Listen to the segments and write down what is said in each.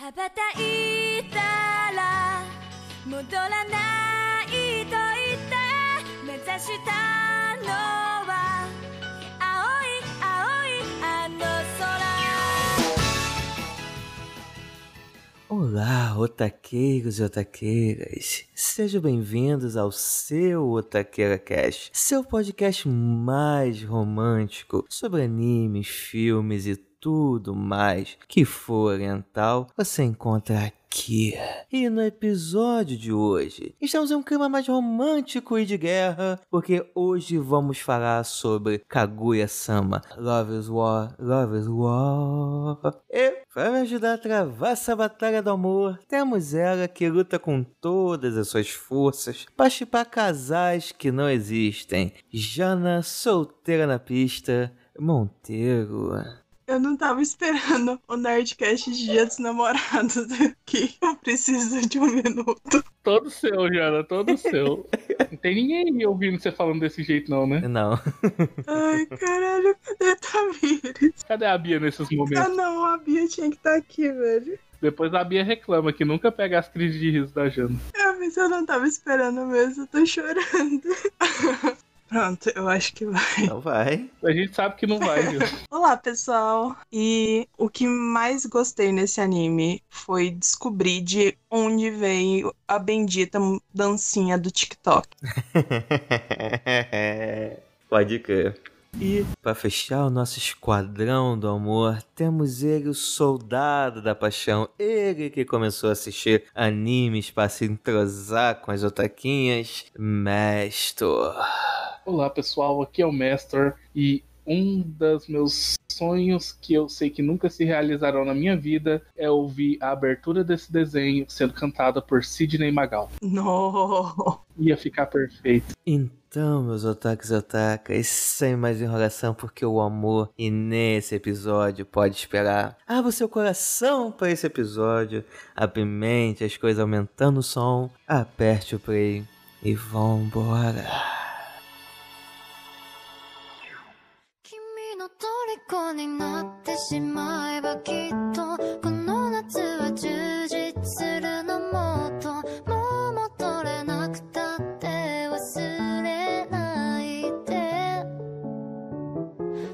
羽ばたいたら戻らないと言って目指したのは青い青いあの空 Olá, otaqueiros e otaqueiras. Sejam bem-vindos ao seu Otaqueira Cast, seu podcast mais romântico sobre animes, filmes e tudo mais que for oriental, você encontra aqui. E no episódio de hoje, estamos em um clima mais romântico e de guerra, porque hoje vamos falar sobre Kaguya-sama, Love is War, Love is War. E para me ajudar a travar essa batalha do amor, temos ela que luta com todas as suas forças para chipar casais que não existem. Jana, solteira na pista, Monteiro. Eu não tava esperando o Nerdcast de Dia dos Namorados aqui. Eu preciso de um minuto. Todo seu, Jana, todo seu. Não tem ninguém ouvindo você falando desse jeito, não, né? Não. Ai, caralho, cadê a Tamires? Cadê a Bia nesses Ah, momentos? não, a Bia tinha que estar aqui, velho. Depois a Bia reclama que nunca pega as crises de riso da Jana. Ah, mas eu não tava esperando mesmo, eu tô chorando. Pronto, eu acho que vai. Não vai. A gente sabe que não vai, viu? Olá, pessoal. E o que mais gostei nesse anime foi descobrir de onde veio a bendita dancinha do TikTok. Pode crer. E para fechar o nosso esquadrão do amor, temos ele, o soldado da paixão. Ele que começou a assistir animes para se entrosar com as otaquinhas, Mestor. Olá, pessoal, aqui é o Mestor e um dos meus sonhos que eu sei que nunca se realizarão na minha vida é ouvir a abertura desse desenho sendo cantada por Sidney Magal. No. Ia ficar perfeito. Então, meus otakus e otakas, sem mais enrolação, porque o amor, e nesse episódio, pode esperar. Abra o seu coração para esse episódio, apimente as coisas aumentando o som, aperte o play e vambora. 君虜になってしまえばきっとこの夏は充実するのもっともう戻れなくたって忘れないで。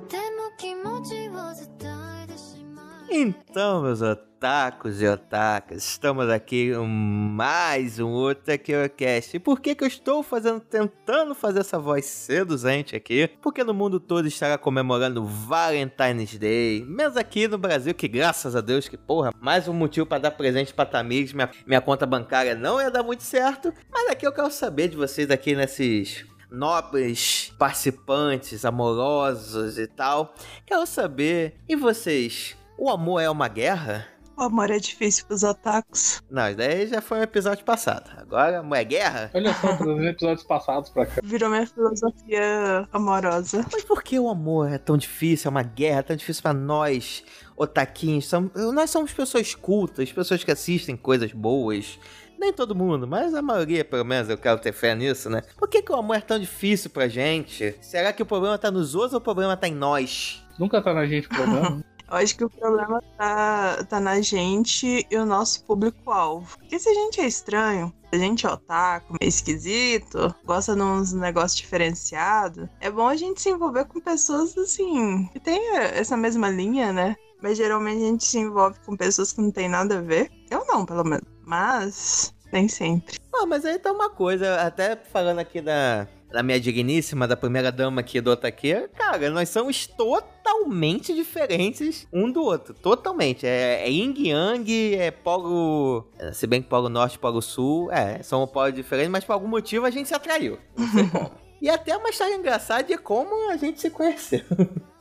でも気持ちを伝えてしまえ Então, meus otakus e otakas, estamos aqui em mais um Otakucast. E por que que eu estou fazendo, tentando fazer essa voz seduzente aqui? Porque no mundo todo estará comemorando Valentine's Day. Menos aqui no Brasil, que graças a Deus, que porra, mais um motivo para dar presente pra Tamires. Minha, minha conta bancária não ia dar muito certo. Mas aqui eu quero saber de vocês aqui nesses nobres participantes amorosos e tal. Quero saber, e vocês? O amor é uma guerra? O amor é difícil pros otakus. Não, isso daí já foi um episódio passado. Agora, amor é guerra? Olha só, dos episódios passados pra cá. Virou minha filosofia amorosa. Mas por que o amor é tão difícil? É uma guerra é tão difícil pra nós, otaquinhos? São- nós somos pessoas cultas, pessoas que assistem coisas boas. Nem todo mundo, mas a maioria, pelo menos, eu quero ter fé nisso, né? Por que, que o amor é tão difícil pra gente? Será que o problema tá nos outros ou o problema tá em nós? Nunca tá na gente o problema. Eu acho que o problema tá, tá na gente e o nosso público-alvo. Porque se a gente é estranho, a gente é otaku, meio esquisito, gosta de uns negócios diferenciados, é bom a gente se envolver com pessoas assim, que tem essa mesma linha, né? Mas geralmente a gente se envolve com pessoas que não tem nada a ver. Eu não, pelo menos. Mas, nem sempre. Ah, mas aí tá uma coisa, até falando aqui da, da minha digníssima, da primeira dama aqui do Otaqueira, cara, nós somos totalmente diferentes um do outro. Totalmente. É, é yin yang, é polo. Se bem que polo norte e polo sul, é, são um polo diferente, mas por algum motivo a gente se atraiu. Não sei como. E até uma história engraçada de como a gente se conheceu.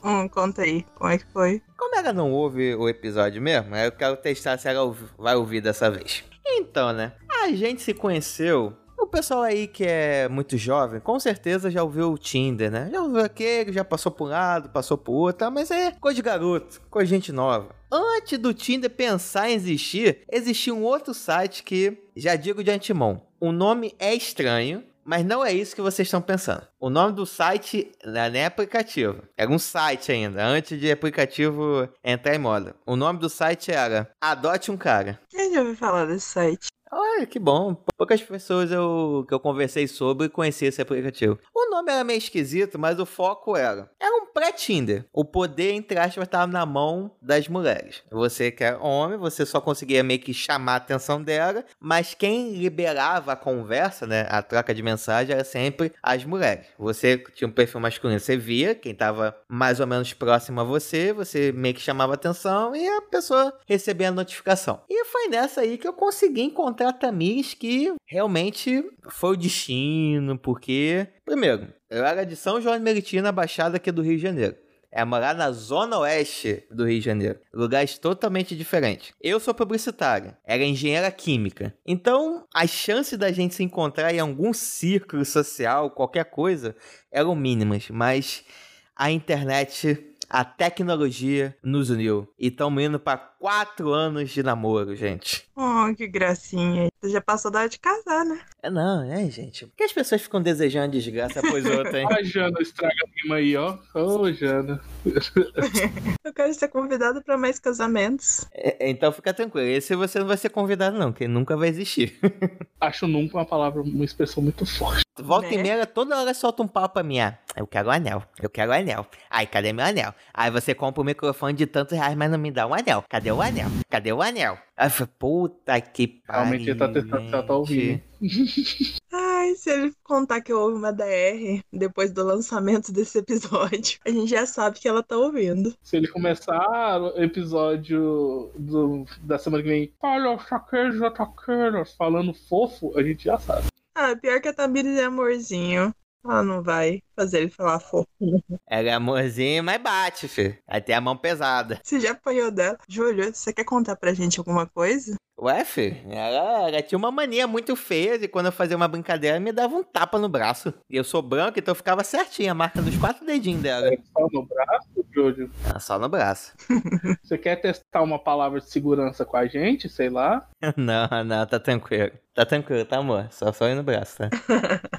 Hum, conta aí, como é que foi? Como ela não ouve o episódio mesmo, eu quero testar se ela vai ouvir dessa vez. Então, né? A gente se conheceu. O pessoal aí que é muito jovem, com certeza já ouviu o Tinder, né? Já ouviu aquele, já passou por um lado, passou por outro, tá? mas é coisa de garoto, coisa de gente nova. Antes do Tinder pensar em existir, existia um outro site que, já digo de antemão, o nome é estranho, Mas não é isso que vocês estão pensando. O nome do site não é aplicativo. Era um site ainda, antes de aplicativo entrar em moda. O nome do site era Adote um Cara. Quem já ouviu falar desse site? Olha, que bom. Poucas pessoas eu, que eu conversei sobre conheciam esse aplicativo. O nome era meio esquisito, mas o foco era. Era um pré-Tinder. O poder, entre aspas, estava na mão das mulheres. Você que é homem, você só conseguia meio que chamar a atenção dela, mas quem liberava a conversa, né? A troca de mensagem era sempre as mulheres. Você tinha um perfil masculino, você via quem estava mais ou menos próximo a você, você meio que chamava atenção e a pessoa recebia a notificação. E foi nessa aí que eu consegui encontrar Tamires que realmente foi o destino, porque, primeiro, eu era de São João de Meriti, Baixada aqui do Rio de Janeiro. É morar na zona oeste do Rio de Janeiro. Lugares totalmente diferentes. Eu sou publicitária, era engenheira química. Então, as chances da gente se encontrar em algum círculo social, qualquer coisa, eram mínimas. Mas a internet a tecnologia nos uniu. E estamos indo para quatro anos de namoro, gente. Oh, que gracinha. Você já passou da hora de casar, né? É não, é, gente. Por que as pessoas ficam desejando desgraça após outra, hein? A Jana estraga a rima aí, ó. Ô, oh, Jana. Eu quero ser convidado para mais casamentos. É, então fica tranquilo. Esse você não vai ser convidado, não, que nunca vai existir. Acho nunca uma palavra, uma expressão muito forte. Volta né? e meia, toda hora solta um papo pra mim. Ah, eu quero o anel, eu quero o anel. Ai, cadê meu anel? Aí você compra o um microfone de tantos reais, mas não me dá um anel. Cadê o anel? Cadê o anel? Aí eu falei, puta que pariu. Realmente ele tá tentando tá, tá ouvindo. Ai, se ele contar que houve uma DR depois do lançamento desse episódio, a gente já sabe que ela tá ouvindo. Se ele começar o episódio do, da semana que vem, olha, chaqueiros, ataqueiros, falando fofo, a gente já sabe. Ah, pior que a Tamires é amorzinho. Ela não vai fazer ele falar fofo. Ela é amorzinho, mas bate, filho. Aí tem a mão pesada. Você já apanhou dela? Júlio, você quer contar pra gente alguma coisa? Ué, filho, ela, ela, tinha uma mania muito feia de quando eu fazia uma brincadeira, me dava um tapa no braço. E eu sou branco, então ficava certinho a marca dos quatro dedinhos dela. É só no braço, Júlio? É só no braço. Você quer testar uma palavra de segurança com a gente, sei lá? Não, não, tá tranquilo. Tá tranquilo, tá, amor? Só, só ir no braço, tá?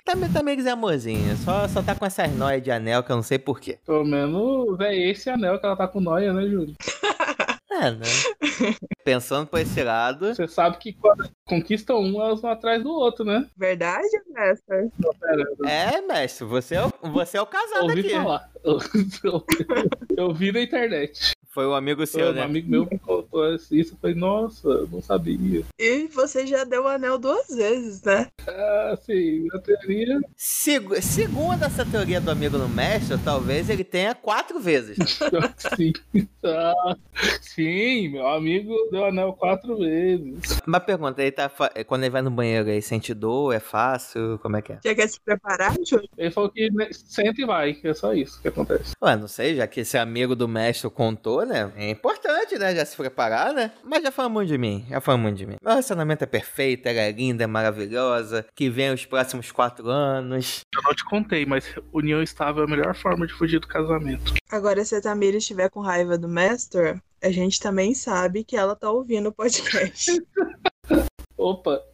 também, também é amorzinho. Só, só tá com essas noias de anel que eu não sei porquê. Pelo menos é esse anel que ela tá com noia, né, Júlio? É, né? Pensando por esse lado. Você sabe que quando conquistam um, elas vão atrás do outro, né? Verdade, mestre? É, mestre, você é o, você é o casado Ouvi aqui. falar. Eu vi na internet. Foi um amigo seu, Foi né? Um amigo meu que contou isso. Eu falei, nossa, não sabia. E você já deu o anel duas vezes, né? Ah, sim, na teoria. Segu segundo essa teoria do amigo no mestre, talvez ele tenha quatro vezes. sim. Ah, sim, meu amigo deu anel quatro vezes. Uma pergunta, ele tá quando ele vai no banheiro aí, sente dor, é fácil? Como é que é? Já quer se preparar, Júlio? Ele falou que sente e vai, é só isso que acontece. Ué, não sei, já que esse amigo do mestre contou, né? É importante, né? Já se preparar, né? Mas já foi muito de mim, já foi muito de mim. Meu relacionamento é perfeito, ela é linda, é maravilhosa. Que vem os próximos quatro anos. Eu não te contei, mas união estável é a melhor forma de fugir do casamento. Agora, se a Tamira estiver com raiva do Master, a gente também sabe que ela tá ouvindo o podcast. Opa!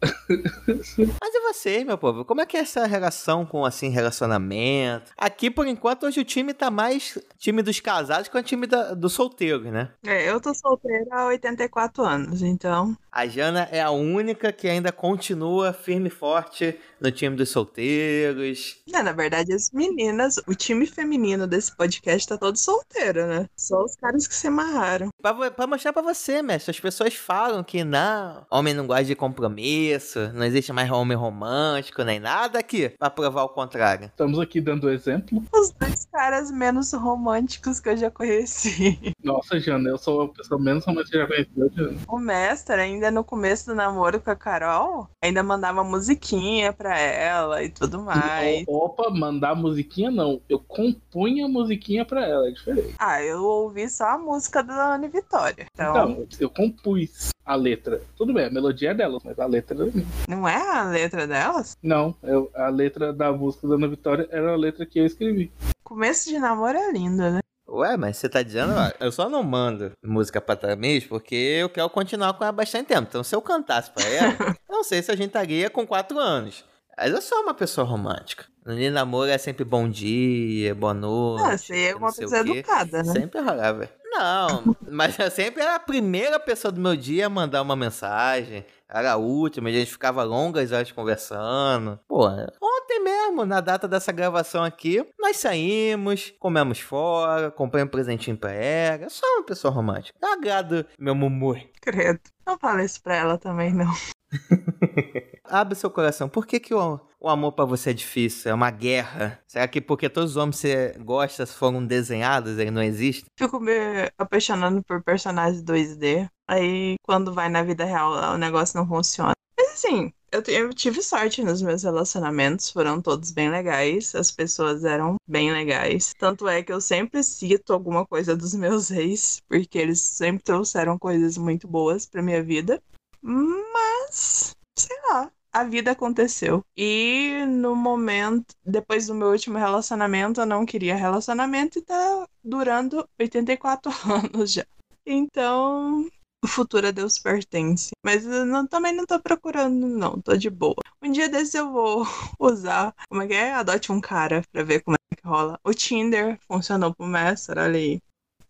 Mas e você, meu povo? Como é que é essa relação com, assim, relacionamento? Aqui, por enquanto, hoje o time tá mais time dos casados que o time da, do solteiro, né? É, eu tô solteira há 84 anos, então... A Jana é a única que ainda continua firme e forte no time dos solteiros. É, na verdade, as meninas, o time feminino desse podcast tá todo solteiro, né? Só os caras que se amarraram. Pra, pra mostrar pra você, mestre, as pessoas falam que não, homem não gosta de compromisso, não existe mais homem romântico, nem nada aqui, pra provar o contrário. Estamos aqui dando exemplo. Os dois caras menos românticos que eu já conheci. Nossa, Jana, eu sou a pessoa menos romântica que já conheceu, Jana. O mestre, ainda no começo do namoro com a Carol, ainda mandava musiquinha pra ela e tudo mais. Opa, mandar musiquinha não. Eu compunha musiquinha pra ela, é diferente. Ah, eu ouvi só a música da Ana Vitória. Então, então eu compus a letra. Tudo bem, a melodia é delas, mas a letra é minha. Não é a letra delas? Não, eu, a letra da música da Ana Vitória era a letra que eu escrevi. Começo de namoro é lindo, né? Ué, mas você tá dizendo, ó, eu só não mando música pra Tamires porque eu quero continuar com ela há bastante tempo. Então, se eu cantasse pra ela, eu não sei se a gente estaria com quatro anos. Mas eu sou uma pessoa romântica. No namoro é sempre bom dia, boa noite. Ah, você é uma pessoa educada, né? Sempre rolava. Não, mas eu sempre era a primeira pessoa do meu dia a mandar uma mensagem. Era a última, a gente ficava longas horas conversando. Pô, ontem mesmo, na data dessa gravação aqui, nós saímos, comemos fora, comprei um presentinho pra ela. Eu sou uma pessoa romântica. Eu agrado meu mumu. Credo. Não fala isso pra ela também, não. Abre seu coração. Por que, que o, o amor pra você é difícil? É uma guerra? Será que porque todos os homens que você gosta foram desenhados, ele não existe? Fico me apaixonando por personagens 2D. Aí, quando vai na vida real, o negócio não funciona. Mas assim, eu, eu tive sorte nos meus relacionamentos, foram todos bem legais, as pessoas eram bem legais. Tanto é que eu sempre cito alguma coisa dos meus ex, porque eles sempre trouxeram coisas muito boas pra minha vida. Mas, sei lá, a vida aconteceu. E no momento, depois do meu último relacionamento, eu não queria relacionamento e tá durando 84 anos já. Então, o futuro a Deus pertence. Mas eu não- também não tô procurando, não. Tô de boa. Um dia desse eu vou usar. Como é que é? Adote um cara pra ver como é que rola. O Tinder funcionou pro Mestre, olha aí.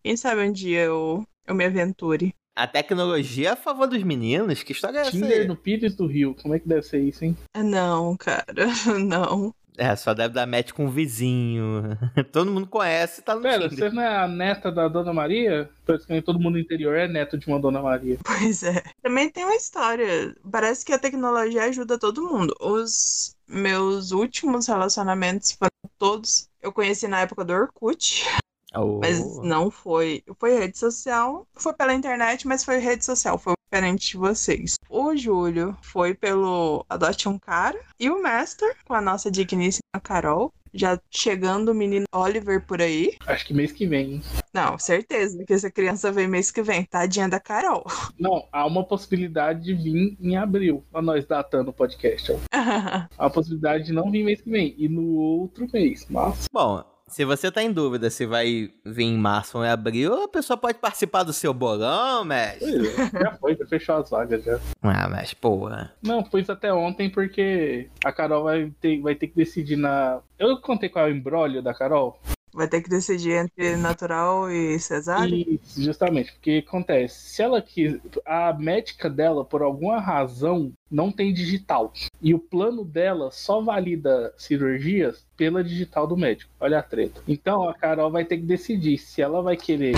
Quem sabe um dia eu, eu me aventure. A tecnologia é a favor dos meninos? Que história é essa Tinder no Pires do Rio. Como é que deve ser isso, hein? Ah, Não, cara, não. É, só deve dar match com um vizinho. Todo mundo conhece, tá no Pera, Tinder. você não é a neta da Dona Maria? Praticamente todo mundo no interior é neto de uma Dona Maria. Pois é. Também tem uma história. Parece que a tecnologia ajuda todo mundo. Os meus últimos relacionamentos foram todos. Eu conheci na época do Orkut, Oh. mas não foi. Foi rede social. Foi pela internet, mas foi rede social. Foi diferente de vocês. O Júlio foi pelo Adote um Cara. E o Master, com a nossa digníssima Carol. Já chegando o menino Oliver por aí. Acho que mês que vem, hein? Não, certeza que essa criança vem mês que vem. Tadinha da Carol. Não, há uma possibilidade de vir em abril. Pra nós datando o podcast. Há uma possibilidade de não vir mês que vem. E no outro mês. Mas Bom, se você tá em dúvida se vai vir em março ou em abril, a pessoa pode participar do seu bolão, mestre. é, já foi, já fechou as vagas já. Ah, mas porra. Não, pus até ontem porque a Carol vai ter, vai ter que decidir na. Eu contei qual é o embrólio da Carol. Vai ter que decidir entre natural e cesárea? Isso, justamente, porque acontece, se ela quis, a médica dela, por alguma razão, não tem digital. E o plano dela só valida cirurgias pela digital do médico. Olha a treta. Então a Carol vai ter que decidir se ela vai querer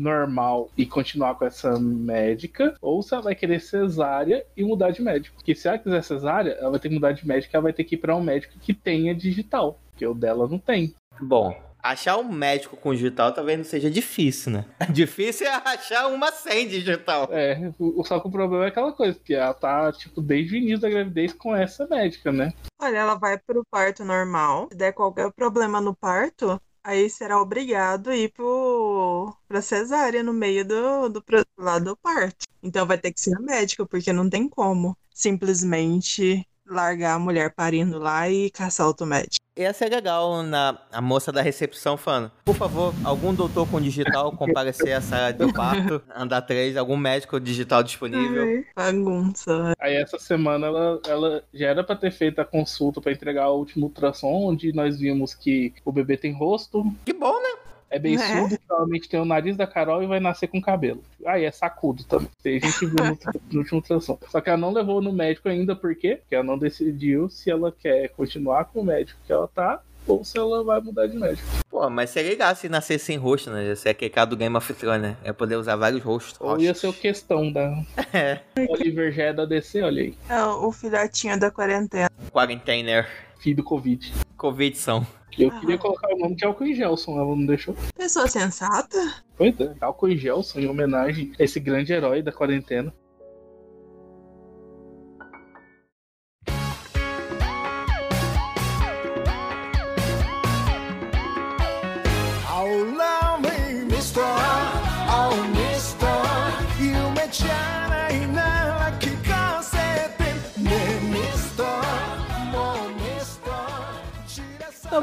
normal e continuar com essa médica, ou se ela vai querer cesárea e mudar de médico. Porque se ela quiser cesárea, ela vai ter que mudar de médico, ela vai ter que ir para um médico que tenha digital, porque o dela não tem. Bom, achar um médico com digital talvez não seja difícil, né? Difícil é achar uma sem digital. É, o- só que o problema é aquela coisa, que ela tá, tipo, desde o início da gravidez com essa médica, né? Olha, ela vai pro parto normal. Se der qualquer problema no parto, aí será obrigado a ir pro, pra cesárea no meio do, do, lá do parto. Então vai ter que ser a médica, porque não tem como simplesmente largar a mulher parindo lá e caçar outro médico. Ia ser legal na a moça da recepção falando, por favor, algum doutor com digital comparecer à sala do parto, andar três, algum médico digital disponível. Ai, bagunça. Aí essa semana ela, ela já era pra ter feito a consulta pra entregar o último ultrassom, onde nós vimos que o bebê tem rosto, Que bom, né? É bem Né? surdo, provavelmente tem o nariz da Carol e vai nascer com cabelo. Aí é sacudo também. A gente viu no, no último ultrassom. Só que ela não levou no médico ainda, por quê? Porque ela não decidiu se ela quer continuar com o médico que ela tá ou se ela vai mudar de médico. Pô, mas seria legal se nascer sem rosto, né? Ser aquele cara do Game of Thrones, né? Ia poder usar vários rostos. Ou ia ser o questão da É. Oliver já é da DC, olha aí. É o filhotinho da quarentena. Quarantainer. Filho do Covid. Covid são. Eu Aham. queria colocar o nome de Álcool em Gelson, ela não deixou. Pessoa sensata? Pois é, Álcool em Gelson, em homenagem a esse grande herói da quarentena.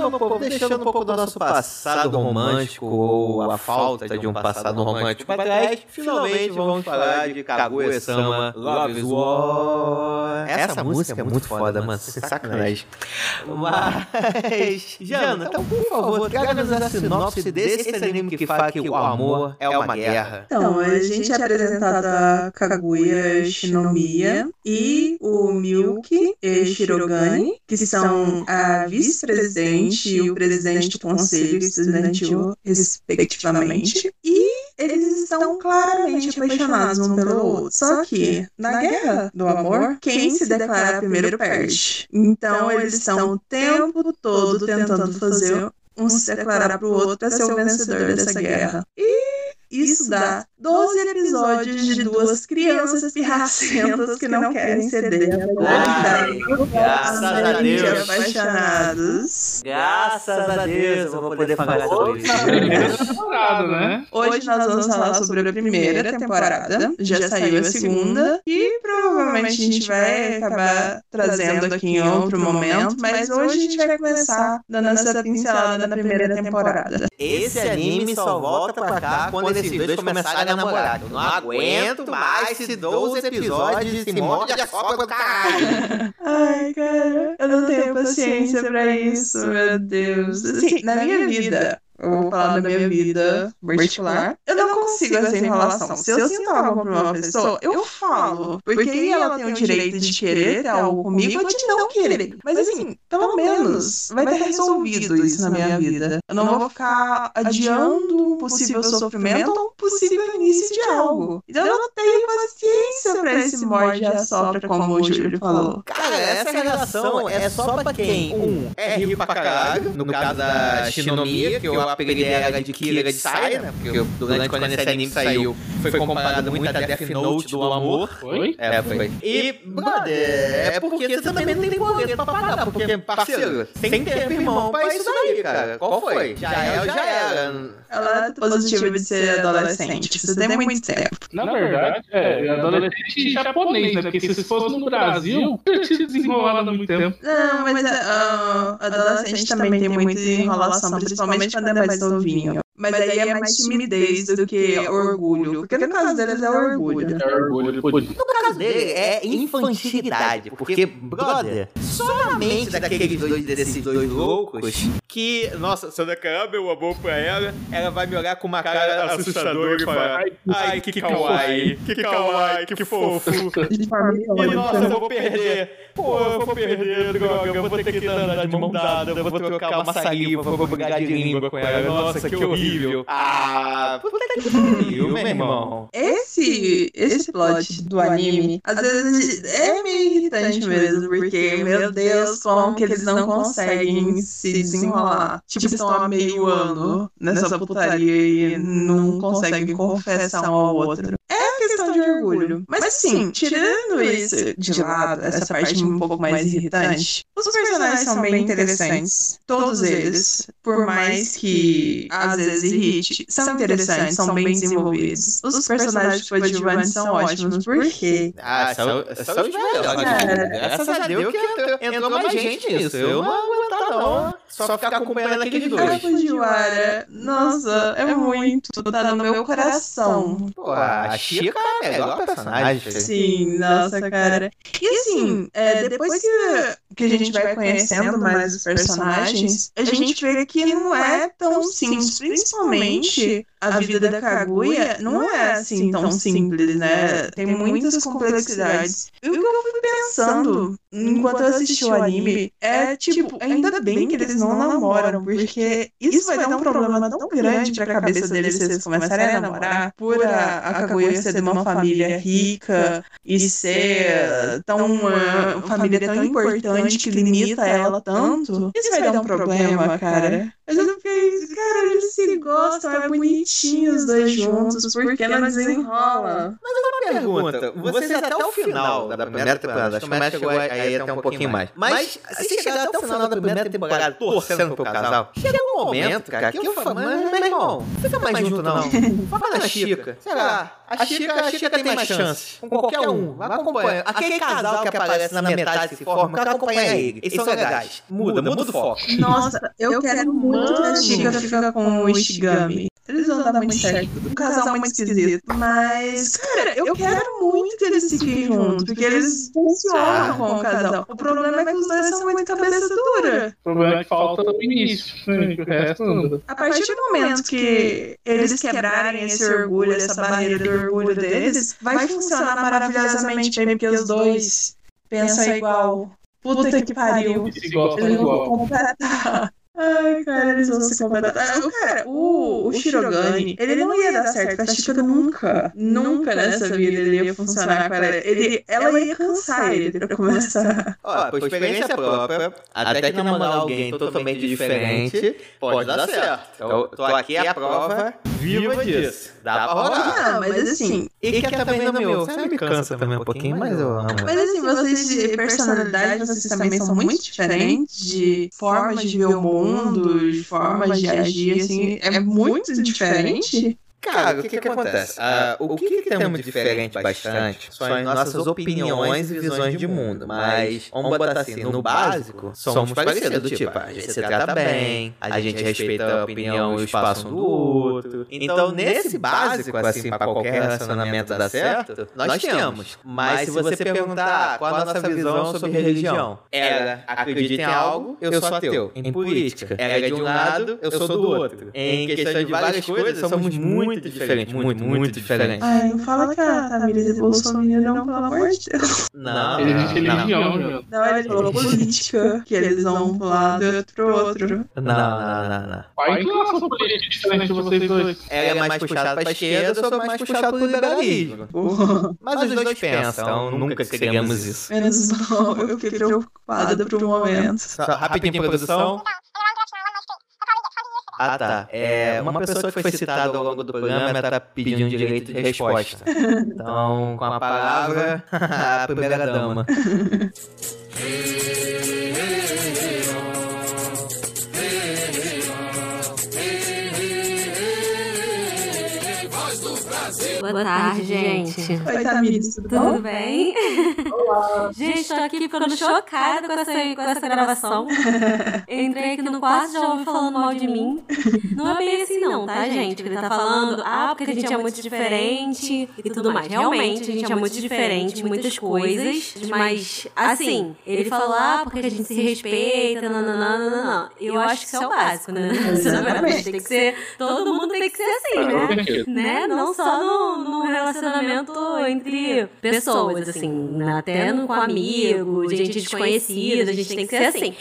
Meu povo, deixando um pouco do nosso passado romântico ou a falta de um passado romântico para trás, finalmente vamos falar de Kaguya-sama Love is War. Essa música é muito foda, mano, sem sacanagem. Mas, Jana, então, por favor, traga-nos a sinopse desse anime que fala que o amor é uma guerra. Então, a gente é apresentado a Kaguya Shinomiya e o Milk e Shirogane, que são a vice-presidente o presidente do conselho estudantil, respectivamente. E eles estão claramente apaixonados um pelo outro. Só que, na guerra do amor, quem se declara primeiro perde. Então, eles estão o tempo todo tentando fazer um se declarar pro outro para ser o vencedor dessa guerra. E isso dá 12 episódios de duas crianças pirracentas que não querem ceder popularidade. Graças a Deus. apaixonados. Graças a Deus eu vou poder falar sobre isso. Temporada, né? Hoje nós vamos falar sobre a primeira temporada. Já saiu a segunda. E provavelmente a gente vai acabar trazendo aqui em outro momento. Mas hoje a gente vai começar dando essa pincelada na primeira temporada. Esse anime só volta pra cá quando esses dois começarem a namorar. Eu não aguento mais esses 12 episódios de se morde a sopa do caralho. Ai, cara, eu não tenho paciência pra isso, meu Deus. Assim, na minha vida, eu vou falar da minha vida particular, eu não consigo essa enrolação. Se eu sinto algo uma pessoa, eu falo. Porque aí ela tem o direito de querer ter algo comigo ou de não querer. Mas assim, pelo menos vai ter resolvido isso na minha vida. Eu não vou ficar adiando um possível sofrimento ou um possível início de algo. Então eu não tenho paciência pra esse morde e assopra, como o Júlio falou. Cara, essa relação é só pra quem, um, é rico pra caralho, no caso da Shinomiya, que eu apelidei ela de Kira de Saia, né? Porque eu- durante quando esse anime saiu, foi comparado muito a Death Note do amor. Foi? É, foi. E, brother, é porque você também não tem boleto pra pagar. Porque, parceiro, sem tempo, irmão, pra isso daí, cara. Qual foi? Já é, já era. Ela é positiva de ser adolescente. Você tem muito tempo. Na verdade, é, adolescente japonês, né? Porque se fosse no Brasil, eu tinha desenrolado há muito tempo. Não, mas uh, adolescente também tem muita enrolação, principalmente quando é mais novinho. Mas aí é mais timidez do que orgulho. Porque no caso deles é orgulho. É orgulho. No caso dele, é infantilidade. Porque, brother, só na mente daqueles dois, desses dois loucos, que, nossa, se eu declarar meu amor pra ela, ela vai me olhar com uma cara assustadora e falar: Ai, que kawaii, que kawaii, que fofo. De forma E nossa, eu vou perder. Pô, eu vou perder, droga. Eu vou ter que andar de mão dada. Eu vou trocar uma saliva, vou brigar de língua com ela. Nossa, que horrível. Ah, puta que pariu, meu irmão. Esse, esse plot do anime, às vezes é meio irritante mesmo, porque, meu Deus, como que eles não conseguem se desenrolar. Tipo, estão há meio ano nessa putaria e não conseguem confessar um ao outro. É de orgulho. Mas assim, tirando isso de lado, essa parte um pouco mais irritante, os personagens são bem interessantes. Todos eles. Por mais que às vezes irrite, são interessantes, são bem desenvolvidos. Os personagens coadjuvantes são ótimos, porque Ah, são, são os melhores. Graças a Deus que entrou, entrou mais gente nisso. Eu não aguentar, não. Só ficar acompanhando aqueles a dois. Fujiwara, nossa, é muito, tá no meu coração. Pô, a Chica é a melhor personagem. Sim, nossa, cara. E assim, é, depois que, que a gente vai conhecendo mais os personagens, a gente vê que não é tão simples, principalmente a vida da Kaguya não é assim tão simples, né? Tem muitas complexidades. E o que eu fui pensando enquanto eu assisti o anime é, tipo, ainda bem que eles não namoram, porque isso vai dar um problema tão grande pra cabeça deles se eles começarem a namorar, por a, a Kaguya ser de uma família rica e ser tão uma família tão importante que limita ela tanto. Isso vai dar um problema, cara. Mas eu fiquei, cara, eles se gostam, é bonitinho os dois juntos, por que não desenrola? pergunta, vocês até o final da primeira temporada, acho que o Mestre chegou aí até um pouquinho mais. Mas se chegar até o final da primeira temporada torcendo pro casal, chega um momento, cara, que eu falo, mas, meu irmão, não fica mais junto não. Foca na Chica. Sei lá, a Chica, a Chica tem mais chance. Com qualquer um. Acompanha. Aquele casal que aparece na metade se forma, acompanha ele. Eles são legais. Muda, muda o foco. Nossa, eu quero muito que a Chica fica com o Ishigami. Eles vão dar muito certo. O casal é muito esquisito. Mas, cara, eu quero muito que eles fiquem juntos. Porque eles funcionam com o casal. O problema é que os dois são muito cabeça dura. O problema é que falta o início. né? O resto anda. A partir do momento que eles quebrarem esse orgulho, essa barreira do orgulho deles, vai funcionar maravilhosamente bem, porque os dois pensam igual. Puta que pariu. Eles vão igual. completar. Ai, cara, eles vão se completar. O Cara, o, o Shirogane, ele não ia dar certo com a Chica nunca. Nunca nessa vida ele ia funcionar com ela. Ele, ela ia cansar ele pra começar. Ó, por experiência própria, até que namorar alguém totalmente diferente pode dar certo. Eu tô aqui a prova viva disso. Dá pra rolar. Não, mas assim, E que também no meu. Você me cansa também um pouquinho, mas eu amo. Mas assim, vocês de personalidade, vocês também são muito diferentes, de formas de ver o mundo, de formas de agir, assim, é muito diferente. Cara, o que, que, acontece? Ah, o que, que temos de diferente bastante são as nossas opiniões e visões de mundo. Mas, vamos botar assim, no básico, somos parecidos. Tipo, a gente se trata bem, a gente respeita a opinião e o espaço um do outro. Então, nesse básico, assim, pra qualquer relacionamento dar certo, nós temos. Mas se você perguntar qual a nossa visão sobre religião, ela acredita em algo, eu sou ateu. Em política, ela é de um lado, eu sou do outro. Em questão de várias coisas, somos muito diferentes. Muito, muito diferentes. Ai, não fala que a Tamires é bolsominion, não, pelo amor de Deus. Não, Ele não, existe religião. Não, ele falou política, que eles vão pro lado e outro outro. Não, não, não, não. Qual a inclinação política diferente de vocês dois? Ela é mais puxada pra esquerda, eu sou mais puxado pro liberalismo. Mas os dois pensam, então nunca seríamos isso. Menos mal, eu fiquei preocupada por um momento. Só, rapidinho, produção. Ah, tá. É, uma pessoa que foi citada ao longo do programa tá pedindo direito de resposta. Então, com a palavra, a primeira dama. Boa tarde, gente. Oi, Tamires, tudo bom? Tudo bem? Gente, tô aqui ficando chocada com essa, com essa gravação. Entrei aqui no quarto já ouvi falando mal de mim. Não é bem assim, não, tá, gente? Ele tá falando, ah, porque a gente é muito diferente e tudo mais. Realmente, a gente é muito diferente em muitas coisas, mas, assim, ele falou, ah, porque a gente se respeita, nananana. Eu acho que isso é o básico, né? Exatamente. Tem que ser, todo mundo tem que ser assim, né? né? Não só no, no relacionamento entre pessoas, assim, né? até no, com amigos, gente desconhecida, a gente tem que ser assim.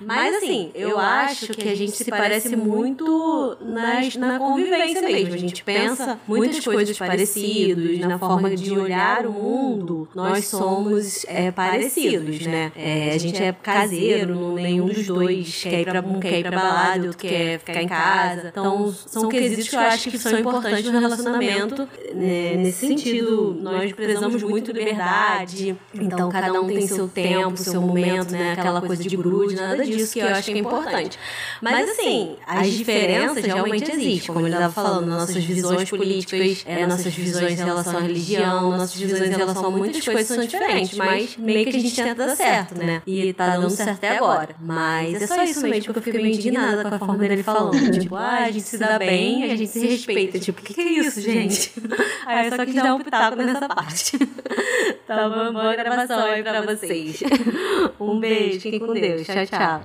Mas assim, eu acho que a gente se parece muito nas, na convivência mesmo. A gente pensa muitas coisas parecidas, na forma de olhar o mundo, nós somos é, parecidos, né? É, a gente é caseiro, nenhum dos dois quer ir pra, um quer ir pra balada, outro quer ficar em casa. Então, são quesitos que eu acho que são importantes no relacionamento. Né? Nesse sentido, nós prezamos muito liberdade. Então, cada um tem seu tempo, seu momento, né? Aquela coisa de grude, nada disso que eu acho que é importante. Mas, assim, as diferenças realmente existem. Como ele estava falando, nossas visões políticas, é, nossas visões em relação à religião, nossas visões em relação a muitas coisas são diferentes. Mas meio que a gente tenta dar certo, né? E tá dando certo até agora. Mas é só isso mesmo que eu fiquei meio indignada com a forma dele falando. Tipo, ah, a gente se dá bem, a gente se respeita. Tipo, o que, que é isso, gente? Aí eu só quis dar um pitaco nessa parte. Tá bom? Boa gravação aí pra vocês. Um beijo, fiquem com Deus. Tchau, tchau.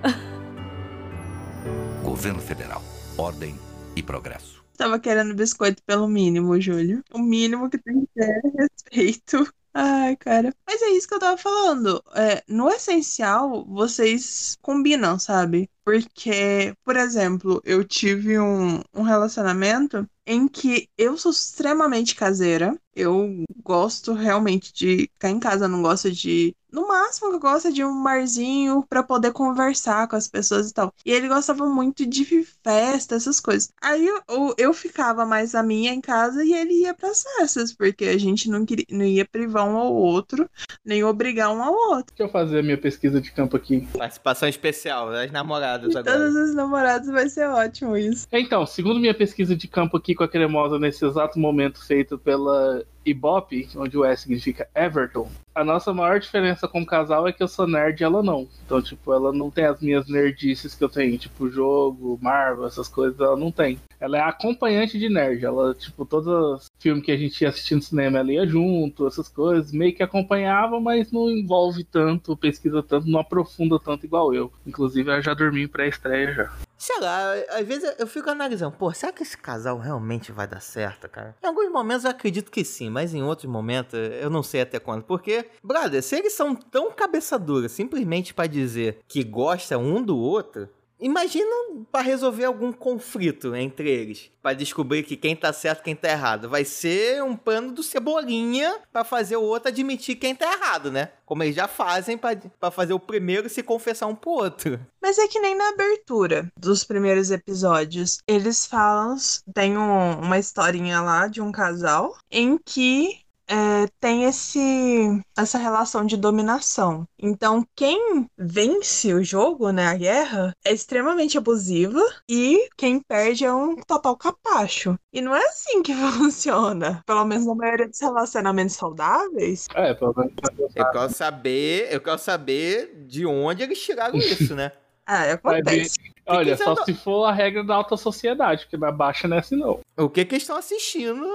Governo Federal. Ordem e progresso. Tava querendo biscoito pelo mínimo, Júlio. O mínimo que tem que ter é respeito. Ai, cara. Mas é isso que eu tava falando. É, no essencial, vocês combinam, sabe? Porque, por exemplo, eu tive um, um relacionamento em que eu sou extremamente caseira. Eu gosto realmente de ficar em casa, não gosto de. No máximo, eu gosto de um barzinho pra poder conversar com as pessoas e tal. E ele gostava muito de festa, essas coisas. Aí eu, eu, ficava mais a minha em casa e ele ia pras festas, porque a gente não, queria, não ia privar um ao outro, nem obrigar um ao outro. Deixa eu fazer a minha pesquisa de campo aqui. Participação especial das namoradas De agora. todos os namorados vai ser ótimo isso. Então, segundo minha pesquisa de campo aqui com a cremosa nesse exato momento feito pela Ibope, onde o S significa Everton, a nossa maior diferença com o casal é que eu sou nerd e ela não. Então, tipo, ela não tem as minhas nerdices que eu tenho, tipo, jogo, Marvel, essas coisas, ela não tem. Ela é acompanhante de nerd. Ela, tipo, todos os filmes que a gente ia assistir no cinema, ela ia junto, essas coisas, meio que acompanhava, mas não envolve tanto, pesquisa tanto, não aprofunda tanto igual eu. Inclusive, ela já dormi em pré-estreia já. Sei lá, às vezes eu fico analisando, pô, será que esse casal realmente vai dar certo, cara? Em alguns momentos eu acredito que sim, mas em outros momentos eu não sei até quando. Porque, brother, se eles são tão cabeça dura simplesmente pra dizer que gostam um do outro, Imagina pra resolver algum conflito entre eles, Pra descobrir que quem tá certo quem tá errado. Vai ser um pano do cebolinha pra fazer o outro admitir quem tá errado, né? Como eles já fazem pra fazer o primeiro se confessar um pro outro. Mas é que nem na abertura dos primeiros episódios. Eles falam, tem um- uma historinha lá de um casal em que é, tem esse, essa relação de dominação. Então, quem vence o jogo, né, a guerra, é extremamente abusiva e quem perde é um total capacho. E não é assim que funciona. Pelo menos na maioria dos relacionamentos saudáveis. É, pelo menos. Eu quero saber, eu quero saber de onde eles tiraram isso, né? Ah, acontece. Olha, que só se for a regra da alta sociedade, porque na baixa não é assim, não. O que que eles estão assistindo?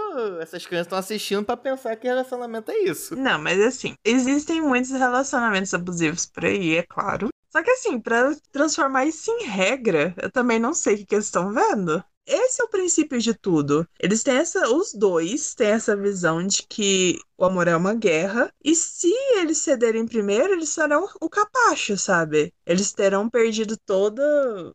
Essas crianças estão assistindo pra pensar que relacionamento é isso. Não, mas assim, existem muitos relacionamentos abusivos por aí, é claro. Só que assim, pra transformar isso em regra, eu também não sei o que, que eles estão vendo. Esse é o princípio de tudo. Eles têm essa, os dois têm essa visão de que o amor é uma guerra, e se eles cederem primeiro, eles serão o capacho, sabe? Eles terão perdido toda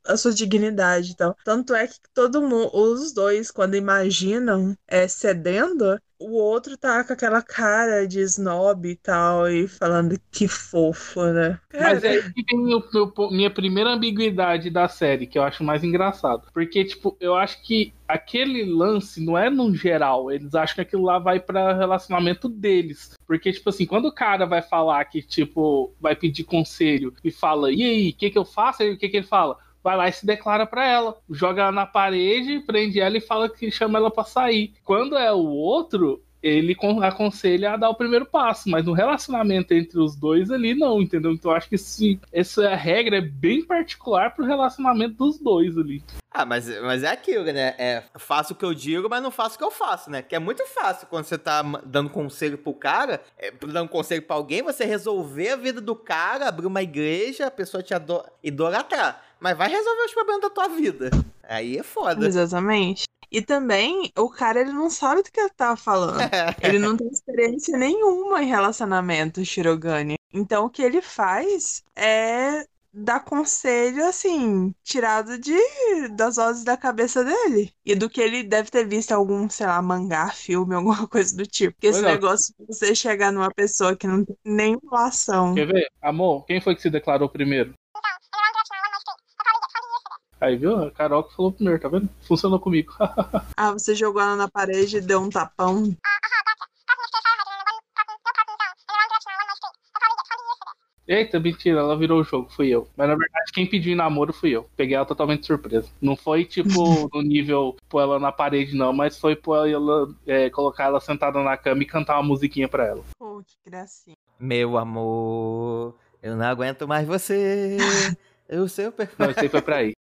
a sua dignidade e tal. Tanto é que todo mundo, os dois, quando imaginam é, cedendo, o outro tá com aquela cara de snob e tal, e falando que fofo, né? Mas é aí que vem meu- meu po- minha primeira ambiguidade da série, que eu acho mais engraçado. Porque, tipo, eu acho que aquele lance não é no geral. Eles acham que aquilo lá vai pra relacionamento deles. Porque, tipo assim, quando o cara vai falar que, tipo, vai pedir conselho e fala, e aí, o que que eu faço? Aí o que que ele fala? Vai lá e se declara pra ela. Joga ela na parede, prende ela e fala que chama ela pra sair. Quando é o outro, ele con- aconselha a dar o primeiro passo, mas no relacionamento entre os dois ali, não, entendeu? Então eu acho que esse, essa regra é bem particular pro relacionamento dos dois ali. Ah, mas, mas é aquilo, né? É, faço o que eu digo, mas não faço o que eu faço, né? Que é muito fácil quando você tá dando conselho pro cara, é, dando conselho pra alguém, você resolver a vida do cara, abrir uma igreja, a pessoa te idolatrar. Mas vai resolver os problemas da tua vida. Aí é foda. Exatamente. E também, o cara, ele não sabe do que ele tá falando. Ele não tem experiência nenhuma em relacionamento, Shirogane. Então, o que ele faz é dar conselho, assim, tirado de das vozes da cabeça dele. E do que ele deve ter visto algum, sei lá, mangá, filme, alguma coisa do tipo. Porque esse Pois é. negócio de você chegar numa pessoa que não tem nenhuma relação. Quer ver? Amor, quem foi que se declarou primeiro? Aí, viu? A Carol que falou primeiro, tá vendo? Funcionou comigo. Ah, você jogou ela na parede e deu um tapão. Eita, mentira, ela virou o jogo, fui eu. Mas na verdade, quem pediu em namoro fui eu. Peguei ela totalmente surpresa. Não foi tipo no nível pôr ela na parede, não, mas foi pôr ela, é, colocar ela sentada na cama e cantar uma musiquinha pra ela. Pô, que gracinha. Meu amor, eu não aguento mais você. Eu sei o perfeito. Não, isso aí foi pra aí.